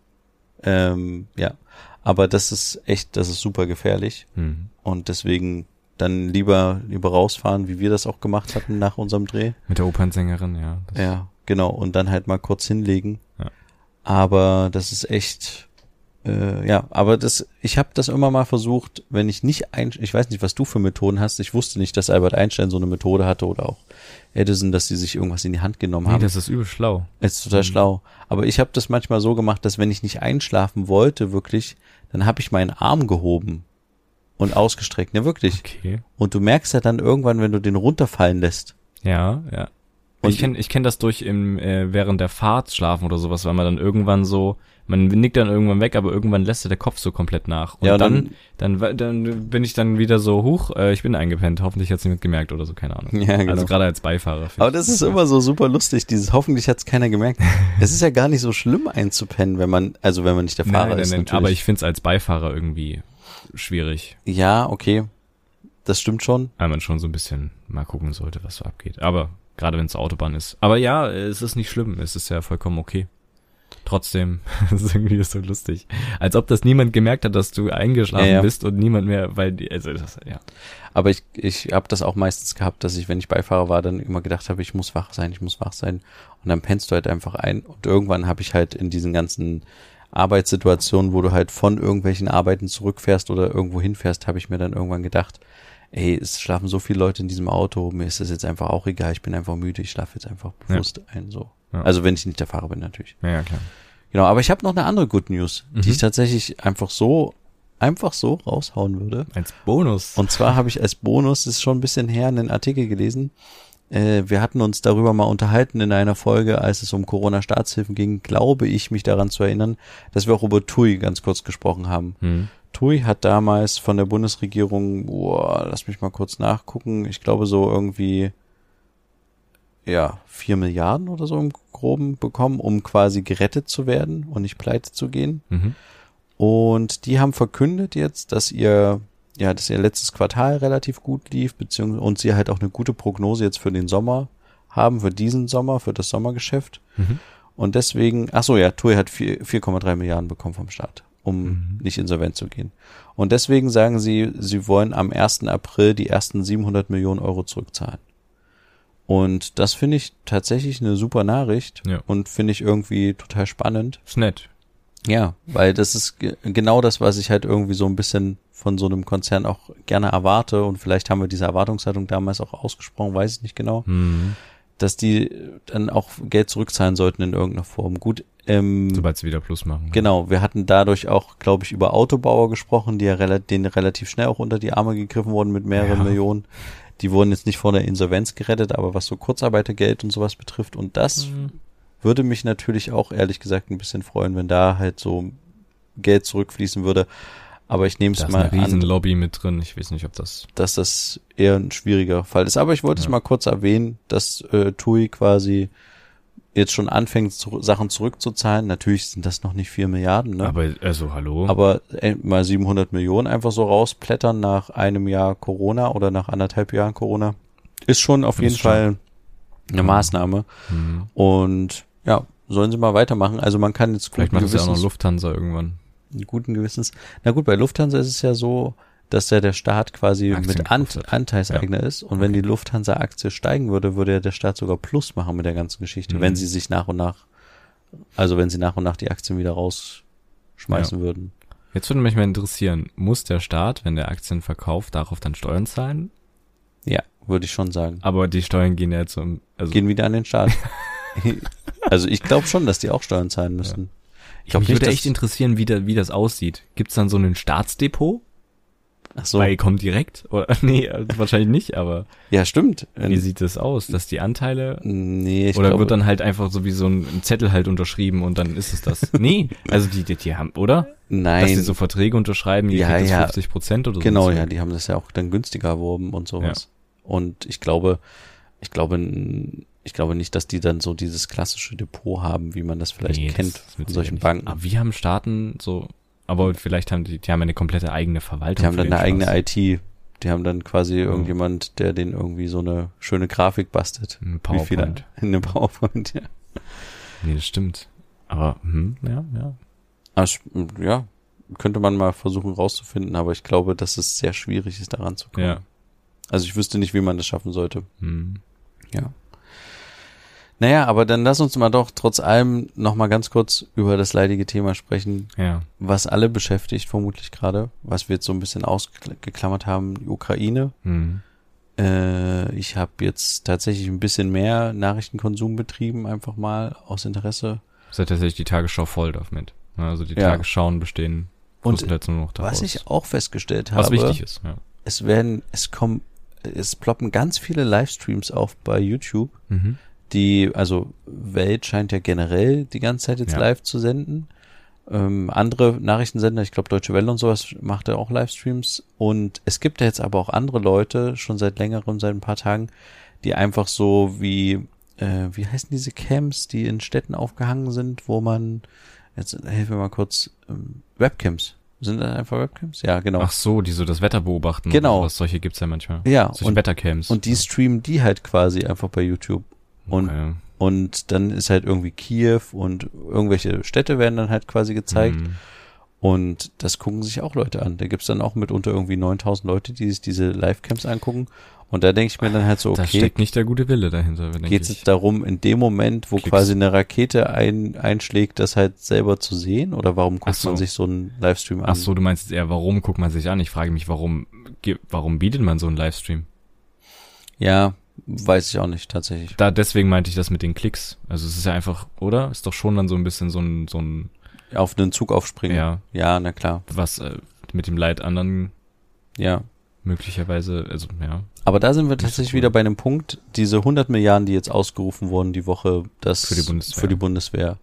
Speaker 1: Ähm, ja. Aber das ist echt, das ist super gefährlich.
Speaker 2: Hm.
Speaker 1: Und deswegen dann lieber, lieber rausfahren, wie wir das auch gemacht hatten nach unserem Dreh.
Speaker 2: Mit der Opernsängerin, ja.
Speaker 1: Ja, genau. Und dann halt mal kurz hinlegen.
Speaker 2: Ja.
Speaker 1: Aber das ist echt, äh, ja, aber das, ich habe das immer mal versucht, wenn ich nicht ein, ich weiß nicht, was du für Methoden hast. Ich wusste nicht, dass Albert Einstein so eine Methode hatte oder auch Edison, dass sie sich irgendwas in die Hand genommen
Speaker 2: Nee,
Speaker 1: haben.
Speaker 2: das ist übel schlau.
Speaker 1: ist total
Speaker 2: Mhm.
Speaker 1: schlau. Aber ich habe das manchmal so gemacht, dass wenn ich nicht einschlafen wollte, wirklich, dann habe ich meinen Arm gehoben und ausgestreckt. Ja, wirklich.
Speaker 2: Okay.
Speaker 1: Und du merkst ja dann irgendwann, wenn du den runterfallen lässt.
Speaker 2: Ja, ja.
Speaker 1: Und-
Speaker 2: ich kenne ich kenn das durch im äh, während der Fahrt schlafen oder sowas, weil man dann irgendwann so, man nickt dann irgendwann weg, aber irgendwann lässt der Kopf so komplett nach. Und
Speaker 1: Ja,
Speaker 2: dann, dann, dann, dann bin ich dann wieder so, huch, äh, ich bin eingepennt, hoffentlich hat's niemand gemerkt oder so, keine Ahnung.
Speaker 1: Ja, genau.
Speaker 2: Also gerade als Beifahrer.
Speaker 1: Aber das ist immer so super lustig, dieses hoffentlich hat's keiner gemerkt. es ist ja gar nicht so schlimm einzupennen, wenn man, also wenn man nicht der Fahrer
Speaker 2: nein, nein,
Speaker 1: ist.
Speaker 2: nein, aber ich find's als Beifahrer irgendwie schwierig.
Speaker 1: Ja, okay. das stimmt schon.
Speaker 2: Weil man schon so ein bisschen mal gucken sollte, was so abgeht. Aber gerade wenn es Autobahn ist. Aber ja, es ist nicht schlimm. Es ist ja vollkommen okay. Trotzdem, das ist irgendwie so lustig. Als ob das niemand gemerkt hat, dass du eingeschlafen
Speaker 1: Ja, ja.
Speaker 2: bist und niemand mehr, weil die, also das, ja.
Speaker 1: Aber ich, ich habe das auch meistens gehabt, dass ich, wenn ich Beifahrer war, dann immer gedacht habe, ich muss wach sein, ich muss wach sein. Und dann pennst du halt einfach ein. Und irgendwann habe ich halt in diesen ganzen Arbeitssituationen, wo du halt von irgendwelchen Arbeiten zurückfährst oder irgendwo hinfährst, habe ich mir dann irgendwann gedacht, ey, es schlafen so viele Leute in diesem Auto, mir ist das jetzt einfach auch egal, ich bin einfach müde, ich schlafe jetzt einfach bewusst ein. so.
Speaker 2: Ja.
Speaker 1: Also wenn ich nicht der Fahrer bin, natürlich.
Speaker 2: Ja, ja, klar.
Speaker 1: Genau, aber ich habe noch eine andere Good News, die
Speaker 2: Mhm.
Speaker 1: ich tatsächlich einfach so, einfach so raushauen würde.
Speaker 2: Als Bonus.
Speaker 1: Und zwar habe ich als Bonus, das ist schon ein bisschen her, einen Artikel gelesen. Äh, wir hatten uns darüber mal unterhalten in einer Folge, als es um Corona-Staatshilfen ging, glaube ich, mich daran zu erinnern, dass wir auch über TUI ganz kurz gesprochen haben.
Speaker 2: hm.
Speaker 1: TUI hat damals von der Bundesregierung, boah, lass mich mal kurz nachgucken, ich glaube so irgendwie, ja, vier Milliarden oder so im Groben bekommen, um quasi gerettet zu werden und nicht pleite zu gehen.
Speaker 2: Mhm.
Speaker 1: Und die haben verkündet jetzt, dass ihr, ja, dass ihr letztes Quartal relativ gut lief, beziehungsweise, und sie halt auch eine gute Prognose jetzt für den Sommer haben, für diesen Sommer, für das Sommergeschäft.
Speaker 2: Mhm.
Speaker 1: Und deswegen, ach so, ja, TUI hat vier- 4,3 Milliarden bekommen vom Staat, um
Speaker 2: Mhm.
Speaker 1: nicht insolvent zu gehen. Und deswegen sagen sie, sie wollen am 1. April die ersten 700 Millionen Euro zurückzahlen. Und das finde ich tatsächlich eine super Nachricht
Speaker 2: Ja.
Speaker 1: und finde ich irgendwie total spannend.
Speaker 2: Ist nett.
Speaker 1: Ja, weil das ist ge- genau das, was ich halt irgendwie so ein bisschen von so einem Konzern auch gerne erwarte und vielleicht haben wir diese Erwartungshaltung damals auch ausgesprochen, weiß ich nicht genau,
Speaker 2: Mhm.
Speaker 1: dass die dann auch Geld zurückzahlen sollten in irgendeiner Form. Gut, ähm,
Speaker 2: Sobald sie wieder Plus machen.
Speaker 1: genau, wir hatten dadurch auch, glaube ich, über Autobauer gesprochen, die ja rela denen relativ schnell auch unter die Arme gegriffen wurden mit mehreren
Speaker 2: Ja.
Speaker 1: Millionen. Die wurden jetzt nicht vor der Insolvenz gerettet, aber was so Kurzarbeitergeld und sowas betrifft und das
Speaker 2: Mhm.
Speaker 1: würde mich natürlich auch ehrlich gesagt ein bisschen freuen, wenn da halt so Geld zurückfließen würde. Aber ich nehme es
Speaker 2: Da ist
Speaker 1: mal
Speaker 2: eine riesen
Speaker 1: an,
Speaker 2: Lobby mit drin. Ich weiß nicht, ob das.
Speaker 1: dass das eher ein schwieriger Fall ist. Aber ich wollte es
Speaker 2: Ja.
Speaker 1: mal kurz erwähnen, dass äh, TUI quasi jetzt schon anfängt, zu, Sachen zurückzuzahlen. Natürlich sind das noch nicht vier Milliarden, ne?
Speaker 2: Aber, also, hallo.
Speaker 1: Aber äh, mal 700 Millionen einfach so rausplättern nach einem Jahr Corona oder nach anderthalb Jahren Corona ist schon auf
Speaker 2: Das
Speaker 1: jeden
Speaker 2: ist schon-
Speaker 1: Fall eine
Speaker 2: Ja.
Speaker 1: Maßnahme.
Speaker 2: Mhm.
Speaker 1: Und ja, sollen sie mal weitermachen. Also man kann jetzt
Speaker 2: Vielleicht macht ja auch noch Lufthansa irgendwann.
Speaker 1: guten Gewissens. Na gut, bei Lufthansa ist es ja so, dass ja der Staat quasi
Speaker 2: Aktien
Speaker 1: mit Ant. Anteilseigner ist. Und wenn die Lufthansa-Aktie steigen würde, würde ja der Staat sogar Plus machen mit der ganzen Geschichte,
Speaker 2: Mhm.
Speaker 1: wenn sie sich nach und nach, also wenn sie nach und nach die Aktien wieder rausschmeißen würden.
Speaker 2: Jetzt würde mich mal interessieren, muss der Staat, wenn der Aktien verkauft, darauf dann Steuern zahlen?
Speaker 1: Ja, würde ich schon sagen.
Speaker 2: Aber die Steuern gehen ja jetzt um, also
Speaker 1: Gehen wieder an den Staat. also ich glaube schon, dass die auch Steuern zahlen müssen. Ich glaube
Speaker 2: mich
Speaker 1: nicht,
Speaker 2: würde echt interessieren, wie, da, wie das aussieht. Gibt's dann so ein Staatsdepot?
Speaker 1: Ach so,
Speaker 2: Bei kommt direkt? Oder nee, also wahrscheinlich nicht, aber
Speaker 1: ja stimmt.
Speaker 2: wie sieht das aus? Dass die Anteile
Speaker 1: nee, ich
Speaker 2: oder
Speaker 1: glaube,
Speaker 2: wird dann halt einfach so wie so ein Zettel halt unterschrieben und dann ist es das? nee, also die, die, die haben, oder?
Speaker 1: nein,
Speaker 2: Dass die so Verträge unterschreiben, ihr
Speaker 1: Ja, ja.
Speaker 2: das 50 Prozent oder so.
Speaker 1: Genau, ja, die haben das ja auch dann günstiger erworben und sowas. Und ich glaube, ich glaube, ich glaube nicht, dass die dann so dieses klassische Depot haben, wie man das vielleicht
Speaker 2: Nee, das
Speaker 1: kennt
Speaker 2: ist
Speaker 1: von
Speaker 2: mit
Speaker 1: solchen. Banken.
Speaker 2: Aber wie haben Staaten so, aber vielleicht haben die, die haben eine komplette eigene Verwaltung.
Speaker 1: Die haben dann eine eigene. IT. Die haben dann quasi irgendjemand, der den irgendwie so eine schöne Grafik bastet.
Speaker 2: Ein
Speaker 1: Wie viele
Speaker 2: PowerPoint.
Speaker 1: in einem PowerPoint, ja.
Speaker 2: Nee, das stimmt. Aber, hm, ja, ja.
Speaker 1: Ich- ja, könnte man mal versuchen rauszufinden, aber ich glaube, dass es sehr schwierig ist, daran zu kommen.
Speaker 2: Ja.
Speaker 1: Also ich wüsste nicht, wie man das schaffen sollte.
Speaker 2: Hm.
Speaker 1: Ja. Naja, aber dann lass uns mal doch trotz allem noch mal ganz kurz über das leidige Thema sprechen,
Speaker 2: Ja.
Speaker 1: was alle beschäftigt, vermutlich gerade, was wir jetzt so ein bisschen ausgeklammert haben, die Ukraine.
Speaker 2: Hm.
Speaker 1: Äh, ich habe jetzt tatsächlich ein bisschen mehr Nachrichtenkonsum betrieben, einfach mal aus Interesse.
Speaker 2: Ist ja tatsächlich die Tagesschau voll damit. Also die
Speaker 1: Ja.
Speaker 2: Tagesschauen bestehen
Speaker 1: Und
Speaker 2: größtenteils nur noch daraus.
Speaker 1: Was ich auch festgestellt habe,
Speaker 2: was wichtig ist, ja.
Speaker 1: es werden, es kommen, es ploppen ganz viele Livestreams auf bei YouTube,
Speaker 2: Mhm.
Speaker 1: Die, also Welt scheint ja generell die ganze Zeit jetzt
Speaker 2: Ja.
Speaker 1: live zu senden. Ähm, andere Nachrichtensender, ich glaube Deutsche Welle und sowas, macht ja auch Livestreams. Und es gibt ja jetzt aber auch andere Leute, schon seit längerem, seit ein paar Tagen, die einfach so wie, äh, wie heißen diese Camps, die in Städten aufgehangen sind, wo man, jetzt helfen wir mal kurz, ähm, Webcams. Sind das einfach Webcams? Ja, genau.
Speaker 2: Ach so, die so das Wetter beobachten.
Speaker 1: Genau.
Speaker 2: Was solche gibt's ja manchmal.
Speaker 1: ja,
Speaker 2: Solche
Speaker 1: und,
Speaker 2: Wettercams.
Speaker 1: und die streamen die halt quasi einfach bei YouTube. Und,
Speaker 2: Okay.
Speaker 1: und dann ist halt irgendwie Kiew und irgendwelche Städte werden dann halt quasi gezeigt.
Speaker 2: Mhm.
Speaker 1: Und das gucken sich auch Leute an. Da gibt's dann auch mitunter irgendwie 9000 Leute, die sich diese Livecams angucken. Und da denke ich mir dann halt so,
Speaker 2: Da
Speaker 1: okay,
Speaker 2: steckt nicht der gute Wille dahinter, denke
Speaker 1: geht es darum, in dem Moment, wo
Speaker 2: Klicks.
Speaker 1: quasi eine Rakete ein, einschlägt, das halt selber zu sehen? Oder warum guckt
Speaker 2: so.
Speaker 1: man sich so einen Livestream an?
Speaker 2: Ach so, du meinst jetzt eher, warum guckt man sich an? Ich frage mich, warum, warum bietet man so einen Livestream?
Speaker 1: Ja, weiß ich auch nicht tatsächlich.
Speaker 2: Da, deswegen meinte ich das mit den Klicks. Also es ist ja einfach, oder? Ist doch schon dann so ein bisschen so ein, so ein,
Speaker 1: Auf einen Zug aufspringen.
Speaker 2: ja,
Speaker 1: Ja, na klar.
Speaker 2: was äh, mit dem Leid anderen
Speaker 1: Ja.
Speaker 2: möglicherweise, also ja.
Speaker 1: Aber da sind wir tatsächlich wieder bei einem Punkt, diese 100 Milliarden, die jetzt ausgerufen wurden die Woche, das
Speaker 2: Für die Bundeswehr.
Speaker 1: für die Bundeswehr.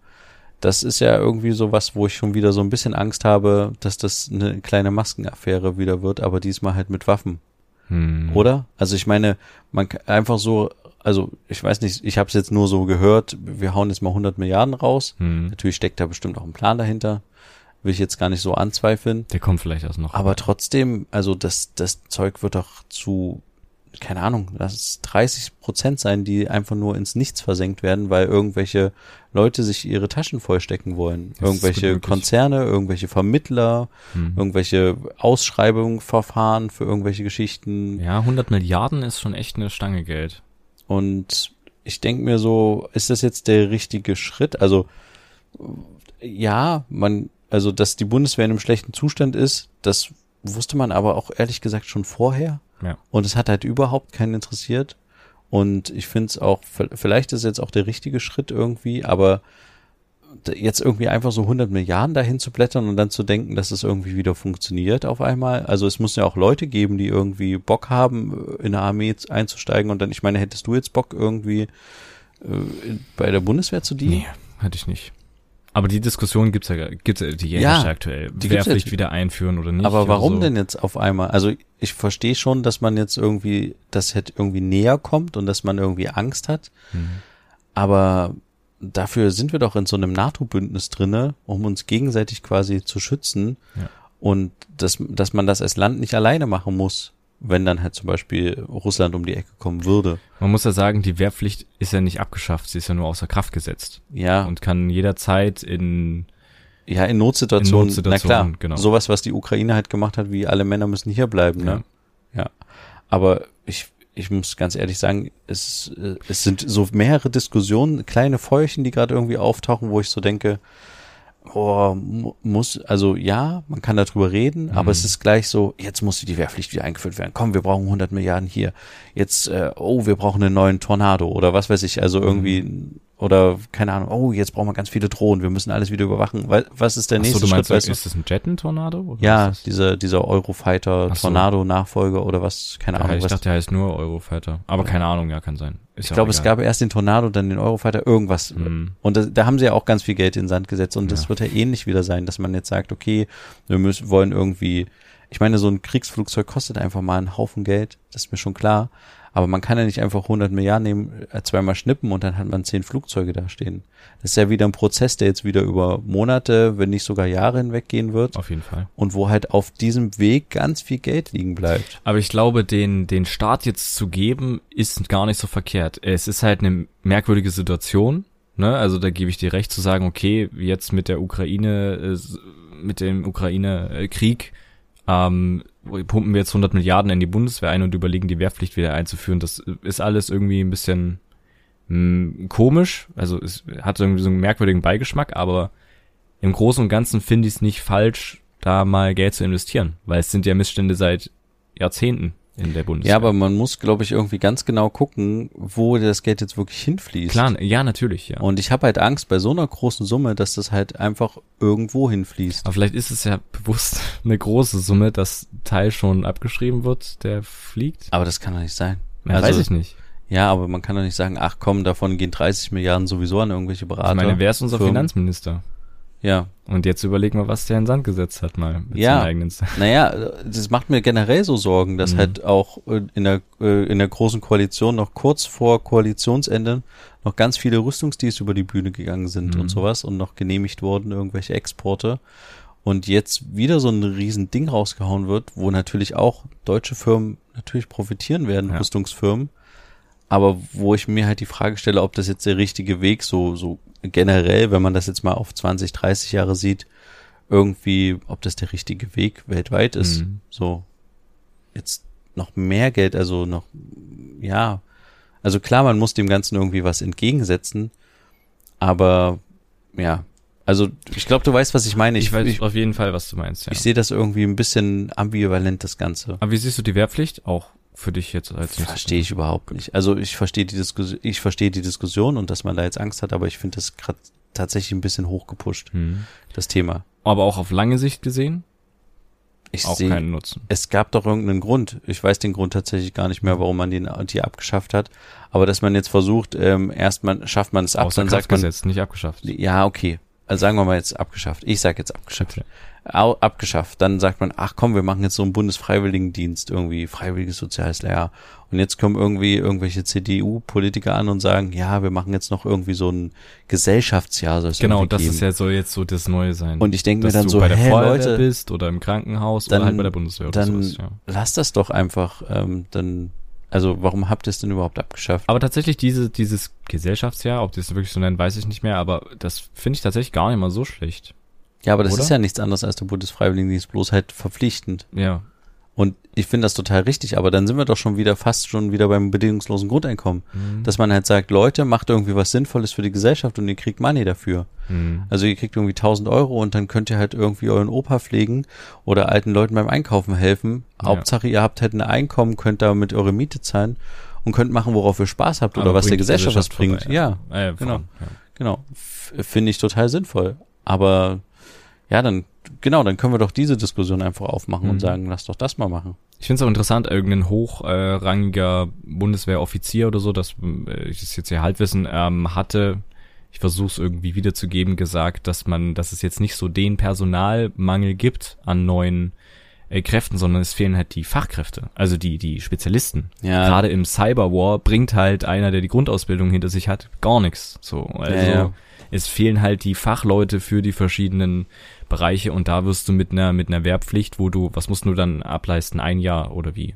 Speaker 1: Das ist ja irgendwie so was, wo ich schon wieder so ein bisschen Angst habe, dass das eine kleine Maskenaffäre wieder wird, aber diesmal halt mit Waffen.
Speaker 2: Hm.
Speaker 1: Oder? Also ich meine, man kann einfach so, also ich weiß nicht, ich habe es jetzt nur so gehört, wir hauen jetzt mal 100 Milliarden raus.
Speaker 2: Hm.
Speaker 1: Natürlich steckt da bestimmt auch ein Plan dahinter. Will ich jetzt gar nicht so anzweifeln.
Speaker 2: Der kommt vielleicht erst noch.
Speaker 1: Aber trotzdem, also das, das Zeug wird doch zu, keine Ahnung, lass es 30 Prozent sein, die einfach nur ins Nichts versenkt werden, weil irgendwelche Leute sich ihre Taschen vollstecken wollen.
Speaker 2: Das
Speaker 1: irgendwelche. Konzerne, irgendwelche Vermittler,
Speaker 2: hm.
Speaker 1: irgendwelche Ausschreibungen, Verfahren für irgendwelche Geschichten.
Speaker 2: Ja, 100 Milliarden ist schon echt eine Stange Geld.
Speaker 1: Und ich denke mir so, ist das jetzt der richtige Schritt? Also ja, man, also dass die Bundeswehr in einem schlechten Zustand ist, das wusste man aber auch ehrlich gesagt schon vorher.
Speaker 2: Ja.
Speaker 1: Und es hat halt überhaupt keinen interessiert. Und ich finde es auch, vielleicht ist jetzt auch der richtige Schritt irgendwie, aber jetzt irgendwie einfach so 100 Milliarden dahin zu blättern und dann zu denken, dass es irgendwie wieder funktioniert auf einmal. Also es muss ja auch Leute geben, die irgendwie Bock haben, in der Armee einzusteigen und dann, ich meine, hättest du jetzt Bock irgendwie äh, bei der Bundeswehr zu dienen?
Speaker 2: Nee, hatte ich nicht. Aber die Diskussion gibt's ja, gibt's ja, die
Speaker 1: Ja,
Speaker 2: aktuell.
Speaker 1: die
Speaker 2: Wehrpflicht
Speaker 1: ja.
Speaker 2: wieder einführen oder nicht.
Speaker 1: Aber warum
Speaker 2: so.
Speaker 1: denn jetzt auf einmal? Also ich verstehe schon, dass man jetzt irgendwie, das halt irgendwie näher kommt und dass man irgendwie Angst hat.
Speaker 2: Hm.
Speaker 1: Aber dafür sind wir doch in so einem NATO-Bündnis drinne, um uns gegenseitig quasi zu schützen.
Speaker 2: Ja.
Speaker 1: Und dass, dass man das als Land nicht alleine machen muss, wenn dann halt zum Beispiel Russland um die Ecke kommen würde.
Speaker 2: Man muss ja sagen, die Wehrpflicht ist ja nicht abgeschafft, sie ist ja nur außer Kraft gesetzt
Speaker 1: Ja,
Speaker 2: und kann jederzeit in
Speaker 1: ja, in Notsituationen,
Speaker 2: In Notsituationen,
Speaker 1: na klar,
Speaker 2: genau.
Speaker 1: sowas, was die Ukraine halt gemacht hat, wie alle Männer müssen hier bleiben, ne? Ja. Aber ich, ich muss ganz ehrlich sagen, es, äh, es sind so mehrere Diskussionen, kleine Feuerchen, die gerade irgendwie auftauchen, wo ich so denke, oh, mu- muss, also ja, man kann darüber reden, aber es ist gleich so, jetzt muss die Wehrpflicht wieder eingeführt werden. Komm, wir brauchen 100 Milliarden hier. Jetzt, äh, oh, wir brauchen einen neuen Tornado oder was weiß ich, also irgendwie, oder keine Ahnung, oh, jetzt brauchen wir ganz viele Drohnen, wir müssen alles wieder überwachen. Wa- Was ist der
Speaker 2: Ach so,
Speaker 1: nächste
Speaker 2: du meinst,
Speaker 1: Schritt, weißt du?
Speaker 2: ist das ein Jettentornado?
Speaker 1: Ja, dieser, dieser Eurofighter
Speaker 2: Ach so.
Speaker 1: Tornado-Nachfolger oder was, keine
Speaker 2: Ja,
Speaker 1: Ahnung.
Speaker 2: ich
Speaker 1: was.
Speaker 2: dachte, der heißt nur Eurofighter. Aber keine Ahnung, ja, kann sein. Ist
Speaker 1: ich glaube, es gab erst den Tornado, dann den Eurofighter, irgendwas.
Speaker 2: Hm.
Speaker 1: Und da, da haben sie ja auch ganz viel Geld in den Sand gesetzt und das
Speaker 2: Ja.
Speaker 1: wird ja ähnlich wieder sein, dass man jetzt sagt, okay, wir müssen, wollen irgendwie, ich meine, so ein Kriegsflugzeug kostet einfach mal einen Haufen Geld, das ist mir schon klar. Aber man kann ja nicht einfach 100 Milliarden nehmen, äh, zweimal schnippen und dann hat man zehn Flugzeuge da stehen. Das ist ja wieder ein Prozess, der jetzt wieder über Monate, wenn nicht sogar Jahre hinweg gehen wird
Speaker 2: Auf jeden Fall.
Speaker 1: und wo halt auf diesem Weg ganz viel Geld liegen bleibt.
Speaker 2: Aber ich glaube, den, den Start jetzt zu geben, ist gar nicht so verkehrt. Es ist halt eine merkwürdige Situation. Ne? Also da gebe ich dir recht zu sagen, okay, jetzt mit der Ukraine, äh, mit dem Ukraine-Krieg, ähm, pumpen wir jetzt 100 Milliarden in die Bundeswehr ein und überlegen, die Wehrpflicht wieder einzuführen. Das ist alles irgendwie ein bisschen mh, komisch. Also es hat irgendwie so einen merkwürdigen Beigeschmack, aber im Großen und Ganzen finde ich es nicht falsch, da mal Geld zu investieren, weil es sind ja Missstände seit Jahrzehnten in der Bundeswehr.
Speaker 1: Ja, aber man muss, glaube ich, irgendwie ganz genau gucken, wo das Geld jetzt wirklich hinfließt.
Speaker 2: klar, ja, natürlich, ja.
Speaker 1: Und ich habe halt Angst bei so einer großen Summe, dass das halt einfach irgendwo hinfließt.
Speaker 2: aber vielleicht ist es ja bewusst eine große Summe, dass Teil schon abgeschrieben wird, der fliegt.
Speaker 1: Aber das kann doch nicht sein.
Speaker 2: Ja,
Speaker 1: also,
Speaker 2: weiß ich nicht.
Speaker 1: Ja, aber man kann doch nicht sagen, ach komm, davon gehen 30 Milliarden sowieso an irgendwelche Berater.
Speaker 2: Ich meine, wer ist unser
Speaker 1: Firmen.
Speaker 2: Finanzminister?
Speaker 1: Ja.
Speaker 2: Und jetzt überlegen wir, was der in den Sand gesetzt hat mal mit
Speaker 1: Ja.
Speaker 2: eigenen
Speaker 1: Naja, das macht mir generell so Sorgen, dass
Speaker 2: Mhm.
Speaker 1: halt auch äh, in der, äh, in der großen Koalition noch kurz vor Koalitionsende noch ganz viele Rüstungsdeals über die Bühne gegangen sind
Speaker 2: Mhm.
Speaker 1: und sowas und noch genehmigt wurden, irgendwelche Exporte. und jetzt wieder so ein riesen Ding rausgehauen wird, wo natürlich auch deutsche Firmen natürlich profitieren werden,
Speaker 2: Ja.
Speaker 1: Rüstungsfirmen, aber wo ich mir halt die Frage stelle, ob das jetzt der richtige Weg so so generell, wenn man das jetzt mal auf 20, 30 Jahre sieht, irgendwie, ob das der richtige Weg weltweit ist,
Speaker 2: Mhm.
Speaker 1: so jetzt noch mehr Geld, also noch ja, also klar, man muss dem Ganzen irgendwie was entgegensetzen, aber ja, also ich glaube, du weißt, was ich meine.
Speaker 2: Ich,
Speaker 1: Ich,
Speaker 2: weiß
Speaker 1: ich,
Speaker 2: auf jeden Fall, was du meinst, ja.
Speaker 1: ich sehe das irgendwie ein bisschen ambivalent, das Ganze.
Speaker 2: Aber wie siehst du die Wehrpflicht? Auch für dich jetzt als
Speaker 1: Verstehe ich überhaupt nicht. Also ich verstehe die Diskussion, ich verstehe die Diskussion und dass man da jetzt Angst hat, aber ich finde das gerade tatsächlich ein bisschen hochgepusht,
Speaker 2: Hm.
Speaker 1: das Thema.
Speaker 2: Aber auch auf lange Sicht gesehen,
Speaker 1: Ich
Speaker 2: auch
Speaker 1: sehe,
Speaker 2: keinen Nutzen.
Speaker 1: es gab doch irgendeinen Grund. Ich weiß den Grund tatsächlich gar nicht mehr, warum man den die abgeschafft hat. Aber dass man jetzt versucht, ähm, erst man schafft man es ab,
Speaker 2: Außer
Speaker 1: dann
Speaker 2: Kraft
Speaker 1: sagt man,
Speaker 2: gesetzt, nicht abgeschafft.
Speaker 1: ja okay. Also sagen wir mal jetzt abgeschafft. Ich sag jetzt abgeschafft. Au, abgeschafft. Dann sagt man, ach komm, wir machen jetzt so einen Bundesfreiwilligendienst, irgendwie freiwilliges soziales Jahr. Und jetzt kommen irgendwie irgendwelche CDU-Politiker an und sagen, ja, wir machen jetzt noch irgendwie so ein Gesellschaftsjahr. Soll es
Speaker 2: Genau, das
Speaker 1: geben.
Speaker 2: ist ja soll jetzt so das Neue sein.
Speaker 1: Und ich denke mir dann
Speaker 2: du
Speaker 1: so,
Speaker 2: bei der Feuerwehr
Speaker 1: Leute,
Speaker 2: bist oder im Krankenhaus
Speaker 1: dann-
Speaker 2: oder halt bei der Bundeswehr oder
Speaker 1: dann
Speaker 2: sowas, ja.
Speaker 1: lass das doch einfach. Ähm, dann, also warum habt ihr es denn überhaupt abgeschafft?
Speaker 2: Aber tatsächlich diese, dieses Gesellschaftsjahr, ob die es wirklich so nennen, weiß ich nicht mehr, aber das finde ich tatsächlich gar nicht mal so schlecht.
Speaker 1: Ja, aber das
Speaker 2: Oder?
Speaker 1: ist ja nichts anderes als der Bundesfreiwilligendienst, bloß halt verpflichtend.
Speaker 2: Ja.
Speaker 1: Und ich finde das total richtig, aber dann sind wir doch schon wieder fast schon wieder beim bedingungslosen Grundeinkommen.
Speaker 2: Mhm.
Speaker 1: Dass man halt sagt, Leute, macht irgendwie was Sinnvolles für die Gesellschaft und ihr kriegt Money dafür.
Speaker 2: Mhm.
Speaker 1: Also ihr kriegt irgendwie 1000 Euro und dann könnt ihr halt irgendwie euren Opa pflegen oder alten Leuten beim Einkaufen helfen.
Speaker 2: Ja.
Speaker 1: Hauptsache ihr habt halt ein Einkommen, könnt damit eure Miete zahlen und könnt machen, worauf ihr Spaß habt oder
Speaker 2: Aber
Speaker 1: was der
Speaker 2: bringt
Speaker 1: Gesellschaft was bringt.
Speaker 2: vorbei,
Speaker 1: Ja,
Speaker 2: Äh,
Speaker 1: genau.
Speaker 2: Ja.
Speaker 1: genau. F- Finde ich total sinnvoll. Aber ja, dann, genau, dann können wir doch diese Diskussion einfach aufmachen
Speaker 2: Mhm.
Speaker 1: und sagen, lass doch das mal machen.
Speaker 2: Ich finde es auch interessant, irgendein hochrangiger Bundeswehroffizier oder so, das äh, ich das jetzt hier Halbwissen ähm, hatte, ich versuche es irgendwie wiederzugeben, gesagt, dass man, dass es jetzt nicht so den Personalmangel gibt an neuen äh, Kräften, sondern es fehlen halt die Fachkräfte, also die die Spezialisten.
Speaker 1: Ja.
Speaker 2: Gerade im Cyberwar bringt halt einer, der die Grundausbildung hinter sich hat, gar nichts. So, also
Speaker 1: Ja, ja.
Speaker 2: es fehlen halt die Fachleute für die verschiedenen Bereiche und da wirst du mit einer mit einer Wehrpflicht, wo du, was musst du dann ableisten, ein Jahr oder wie?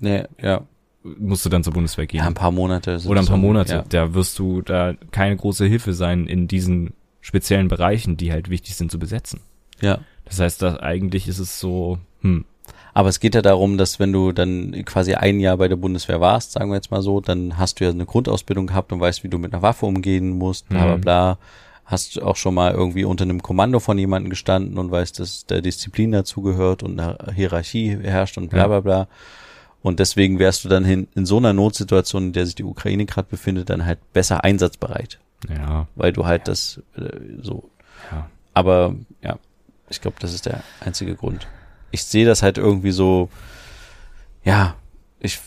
Speaker 1: Nee, ja.
Speaker 2: Musst du dann zur Bundeswehr gehen?
Speaker 1: Ja, ein paar Monate.
Speaker 2: oder ein paar Monate.
Speaker 1: Ja.
Speaker 2: Da wirst du da keine große Hilfe sein in diesen speziellen Bereichen, die halt wichtig sind zu besetzen.
Speaker 1: ja.
Speaker 2: Das heißt, da eigentlich ist es so, hm,
Speaker 1: Aber es geht ja darum, dass wenn du dann quasi ein Jahr bei der Bundeswehr warst, sagen wir jetzt mal so, dann hast du ja eine Grundausbildung gehabt und weißt, wie du mit einer Waffe umgehen musst, bla bla
Speaker 2: Mhm.
Speaker 1: bla. Hast auch schon mal irgendwie unter einem Kommando von jemandem gestanden und weißt, dass der Disziplin dazugehört und eine Hierarchie herrscht und bla bla bla. Und deswegen wärst du dann hin, in so einer Notsituation, in der sich die Ukraine gerade befindet, dann halt besser einsatzbereit,
Speaker 2: ja,
Speaker 1: weil du halt das äh, so
Speaker 2: ja.
Speaker 1: aber ja, ich glaube, das ist der einzige Grund. Ich sehe das halt irgendwie so, ja, ich,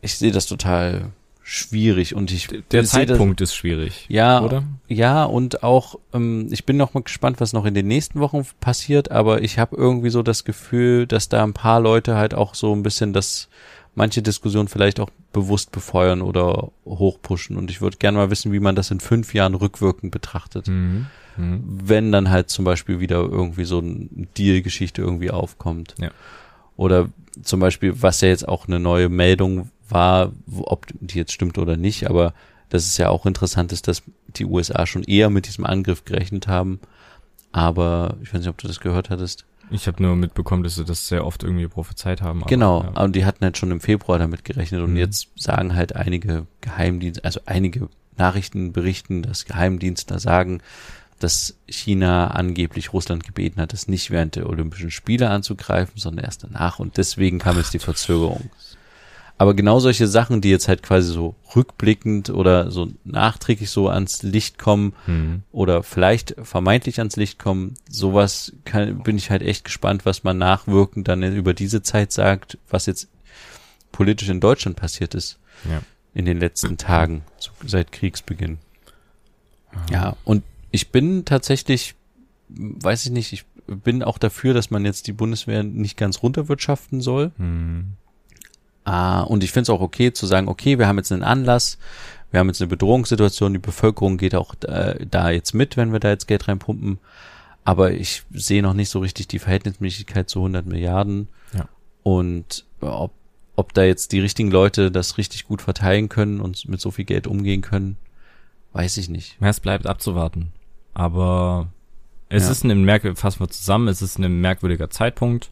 Speaker 1: ich sehe das total schwierig und ich
Speaker 2: Der
Speaker 1: sehe das-
Speaker 2: Zeitpunkt ist schwierig,
Speaker 1: ja,
Speaker 2: oder?
Speaker 1: ja und auch ähm, ich bin noch mal gespannt, was noch in den nächsten Wochen passiert, aber ich habe irgendwie so das Gefühl, dass da ein paar Leute halt auch so ein bisschen das manche Diskussionen vielleicht auch bewusst befeuern oder hochpushen und ich würde gerne mal wissen, wie man das in fünf Jahren rückwirkend betrachtet
Speaker 2: Mhm. Mhm.
Speaker 1: wenn dann halt zum Beispiel wieder irgendwie so eine Deal-Geschichte irgendwie aufkommt.
Speaker 2: Ja.
Speaker 1: Oder zum Beispiel, was ja jetzt auch eine neue Meldung war, ob die jetzt stimmt oder nicht, aber das ist ja auch interessant ist, dass die USA schon eher mit diesem Angriff gerechnet haben. Aber ich weiß nicht, ob du das gehört hattest.
Speaker 2: Ich habe nur mitbekommen, dass sie das sehr oft irgendwie prophezeit haben. aber,
Speaker 1: genau,
Speaker 2: ja.
Speaker 1: aber die hatten halt schon im Februar damit gerechnet und
Speaker 2: Mhm.
Speaker 1: jetzt sagen halt einige Geheimdienste, also einige Nachrichten berichten, dass Geheimdienstler sagen, dass China angeblich Russland gebeten hat, es nicht während der Olympischen Spiele anzugreifen, sondern erst danach und deswegen kam jetzt die Verzögerung. Aber genau solche Sachen, die jetzt halt quasi so rückblickend oder so nachträglich so ans Licht kommen
Speaker 2: Mhm.
Speaker 1: oder vielleicht vermeintlich ans Licht kommen, sowas kann, bin ich halt echt gespannt, was man nachwirkend dann über diese Zeit sagt, was jetzt politisch in Deutschland passiert ist
Speaker 2: Ja.
Speaker 1: in den letzten Tagen seit Kriegsbeginn. Ja, und ich bin tatsächlich, weiß ich nicht, ich bin auch dafür, dass man jetzt die Bundeswehr nicht ganz runterwirtschaften soll.
Speaker 2: Mhm.
Speaker 1: Ah, und ich finde es auch okay zu sagen, okay, wir haben jetzt einen Anlass, wir haben jetzt eine Bedrohungssituation, die Bevölkerung geht auch äh, da jetzt mit, wenn wir da jetzt Geld reinpumpen. aber ich sehe noch nicht so richtig die Verhältnismäßigkeit zu 100 Milliarden.
Speaker 2: Ja.
Speaker 1: Und ob, ob da jetzt die richtigen Leute das richtig gut verteilen können und mit so viel Geld umgehen können, weiß ich nicht.
Speaker 2: Es bleibt abzuwarten. Aber es
Speaker 1: Ja.
Speaker 2: ist ein merkwürdiger, fassen wir zusammen, es ist ein merkwürdiger Zeitpunkt.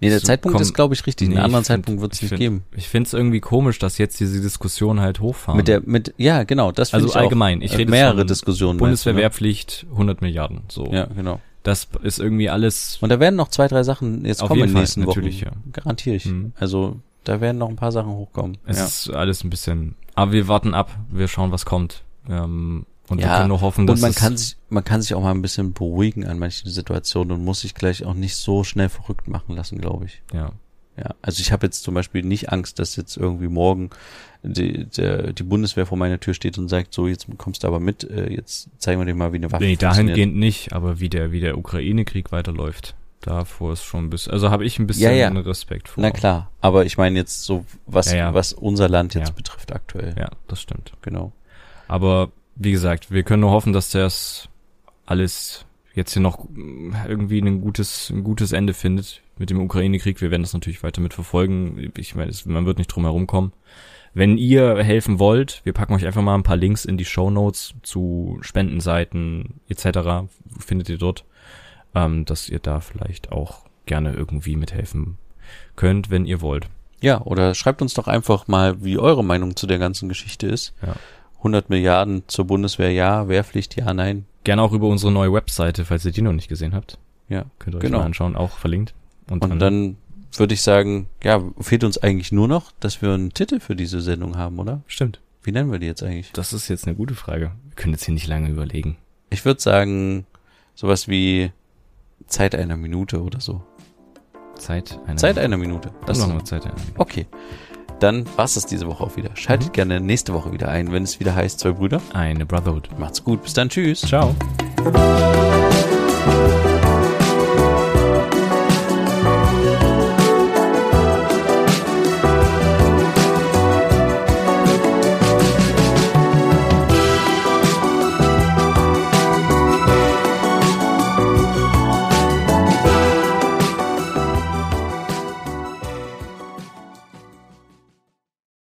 Speaker 1: Nee, der
Speaker 2: So,
Speaker 1: Zeitpunkt
Speaker 2: komm,
Speaker 1: ist, glaube ich, richtig.
Speaker 2: Nee,
Speaker 1: Einen anderen
Speaker 2: find-
Speaker 1: Zeitpunkt wird es
Speaker 2: ich
Speaker 1: nicht
Speaker 2: find-
Speaker 1: geben.
Speaker 2: Ich finde es irgendwie komisch, dass jetzt diese Diskussion halt hochfahren.
Speaker 1: Mit der, mit, ja, genau, das
Speaker 2: also
Speaker 1: ich
Speaker 2: allgemein, ich
Speaker 1: äh,
Speaker 2: rede
Speaker 1: mehrere
Speaker 2: von
Speaker 1: Diskussionen. ne?
Speaker 2: Bundeswehrwehrpflicht, 100 Milliarden, so.
Speaker 1: Ja, genau.
Speaker 2: Das ist irgendwie alles,
Speaker 1: Und da werden noch zwei, drei Sachen jetzt kommen in den nächsten
Speaker 2: natürlich,
Speaker 1: Wochen.
Speaker 2: ja.
Speaker 1: Garantiere ich.
Speaker 2: Mhm.
Speaker 1: Also, da werden noch ein paar Sachen hochkommen.
Speaker 2: es
Speaker 1: ja.
Speaker 2: ist alles ein bisschen, aber wir warten ab, wir schauen, was kommt. Ähm, und wir
Speaker 1: Ja,
Speaker 2: können nur hoffen, dass
Speaker 1: Und man kann sich, man kann sich auch mal ein bisschen beruhigen an manchen Situationen und muss sich gleich auch nicht so schnell verrückt machen lassen, glaube ich.
Speaker 2: ja,
Speaker 1: Ja, also ich habe jetzt zum Beispiel nicht Angst, dass jetzt irgendwie morgen die, der, die Bundeswehr vor meiner Tür steht und sagt, so jetzt kommst du aber mit, äh, jetzt zeigen wir dir mal, wie eine Waffe
Speaker 2: nee, dahingehend nicht, aber wie der, wie der Ukraine-Krieg weiterläuft, davor ist schon ein bisschen, also habe ich ein bisschen
Speaker 1: Ja, ja.
Speaker 2: Respekt vor.
Speaker 1: Na klar, aber ich meine jetzt so, was,
Speaker 2: Ja,
Speaker 1: was unser Land jetzt betrifft aktuell.
Speaker 2: Ja, das stimmt.
Speaker 1: Genau.
Speaker 2: Aber wie gesagt, wir können nur hoffen, dass das alles jetzt hier noch irgendwie ein gutes, ein gutes Ende findet mit dem Ukraine-Krieg. Wir werden das natürlich weiter mit verfolgen. Ich meine, es- man wird nicht drum herum kommen. Wenn ihr helfen wollt, wir packen euch einfach mal ein paar Links in die Show Notes zu Spendenseiten etc. Findet ihr dort, ähm, dass ihr da vielleicht auch gerne irgendwie mithelfen könnt, wenn ihr wollt.
Speaker 1: Ja, oder schreibt uns doch einfach mal, wie eure Meinung zu der ganzen Geschichte ist.
Speaker 2: Ja.
Speaker 1: 100 Milliarden zur Bundeswehr, ja. Wehrpflicht, ja, nein.
Speaker 2: Gerne auch über unsere neue Webseite, falls ihr die noch nicht gesehen habt.
Speaker 1: Ja.
Speaker 2: Könnt ihr euch
Speaker 1: Genau.
Speaker 2: mal anschauen, auch verlinkt.
Speaker 1: Und dann würde ich sagen, ja, fehlt uns eigentlich nur noch, dass wir einen Titel für diese Sendung haben, oder?
Speaker 2: Stimmt.
Speaker 1: Wie nennen wir die jetzt eigentlich?
Speaker 2: Das ist jetzt eine gute Frage. Wir können jetzt hier nicht lange überlegen.
Speaker 1: Ich würde sagen, sowas wie Zeit einer Minute oder so.
Speaker 2: Zeit einer
Speaker 1: Zeit einer Minute.
Speaker 2: Das noch eine Zeit einer.
Speaker 1: okay. Dann war's das diese Woche auch wieder. Schaltet gerne nächste Woche wieder ein, wenn es wieder heißt, zwei Brüder.
Speaker 2: Eine Brotherhood.
Speaker 1: Macht's gut. Bis dann. Tschüss.
Speaker 2: Ciao.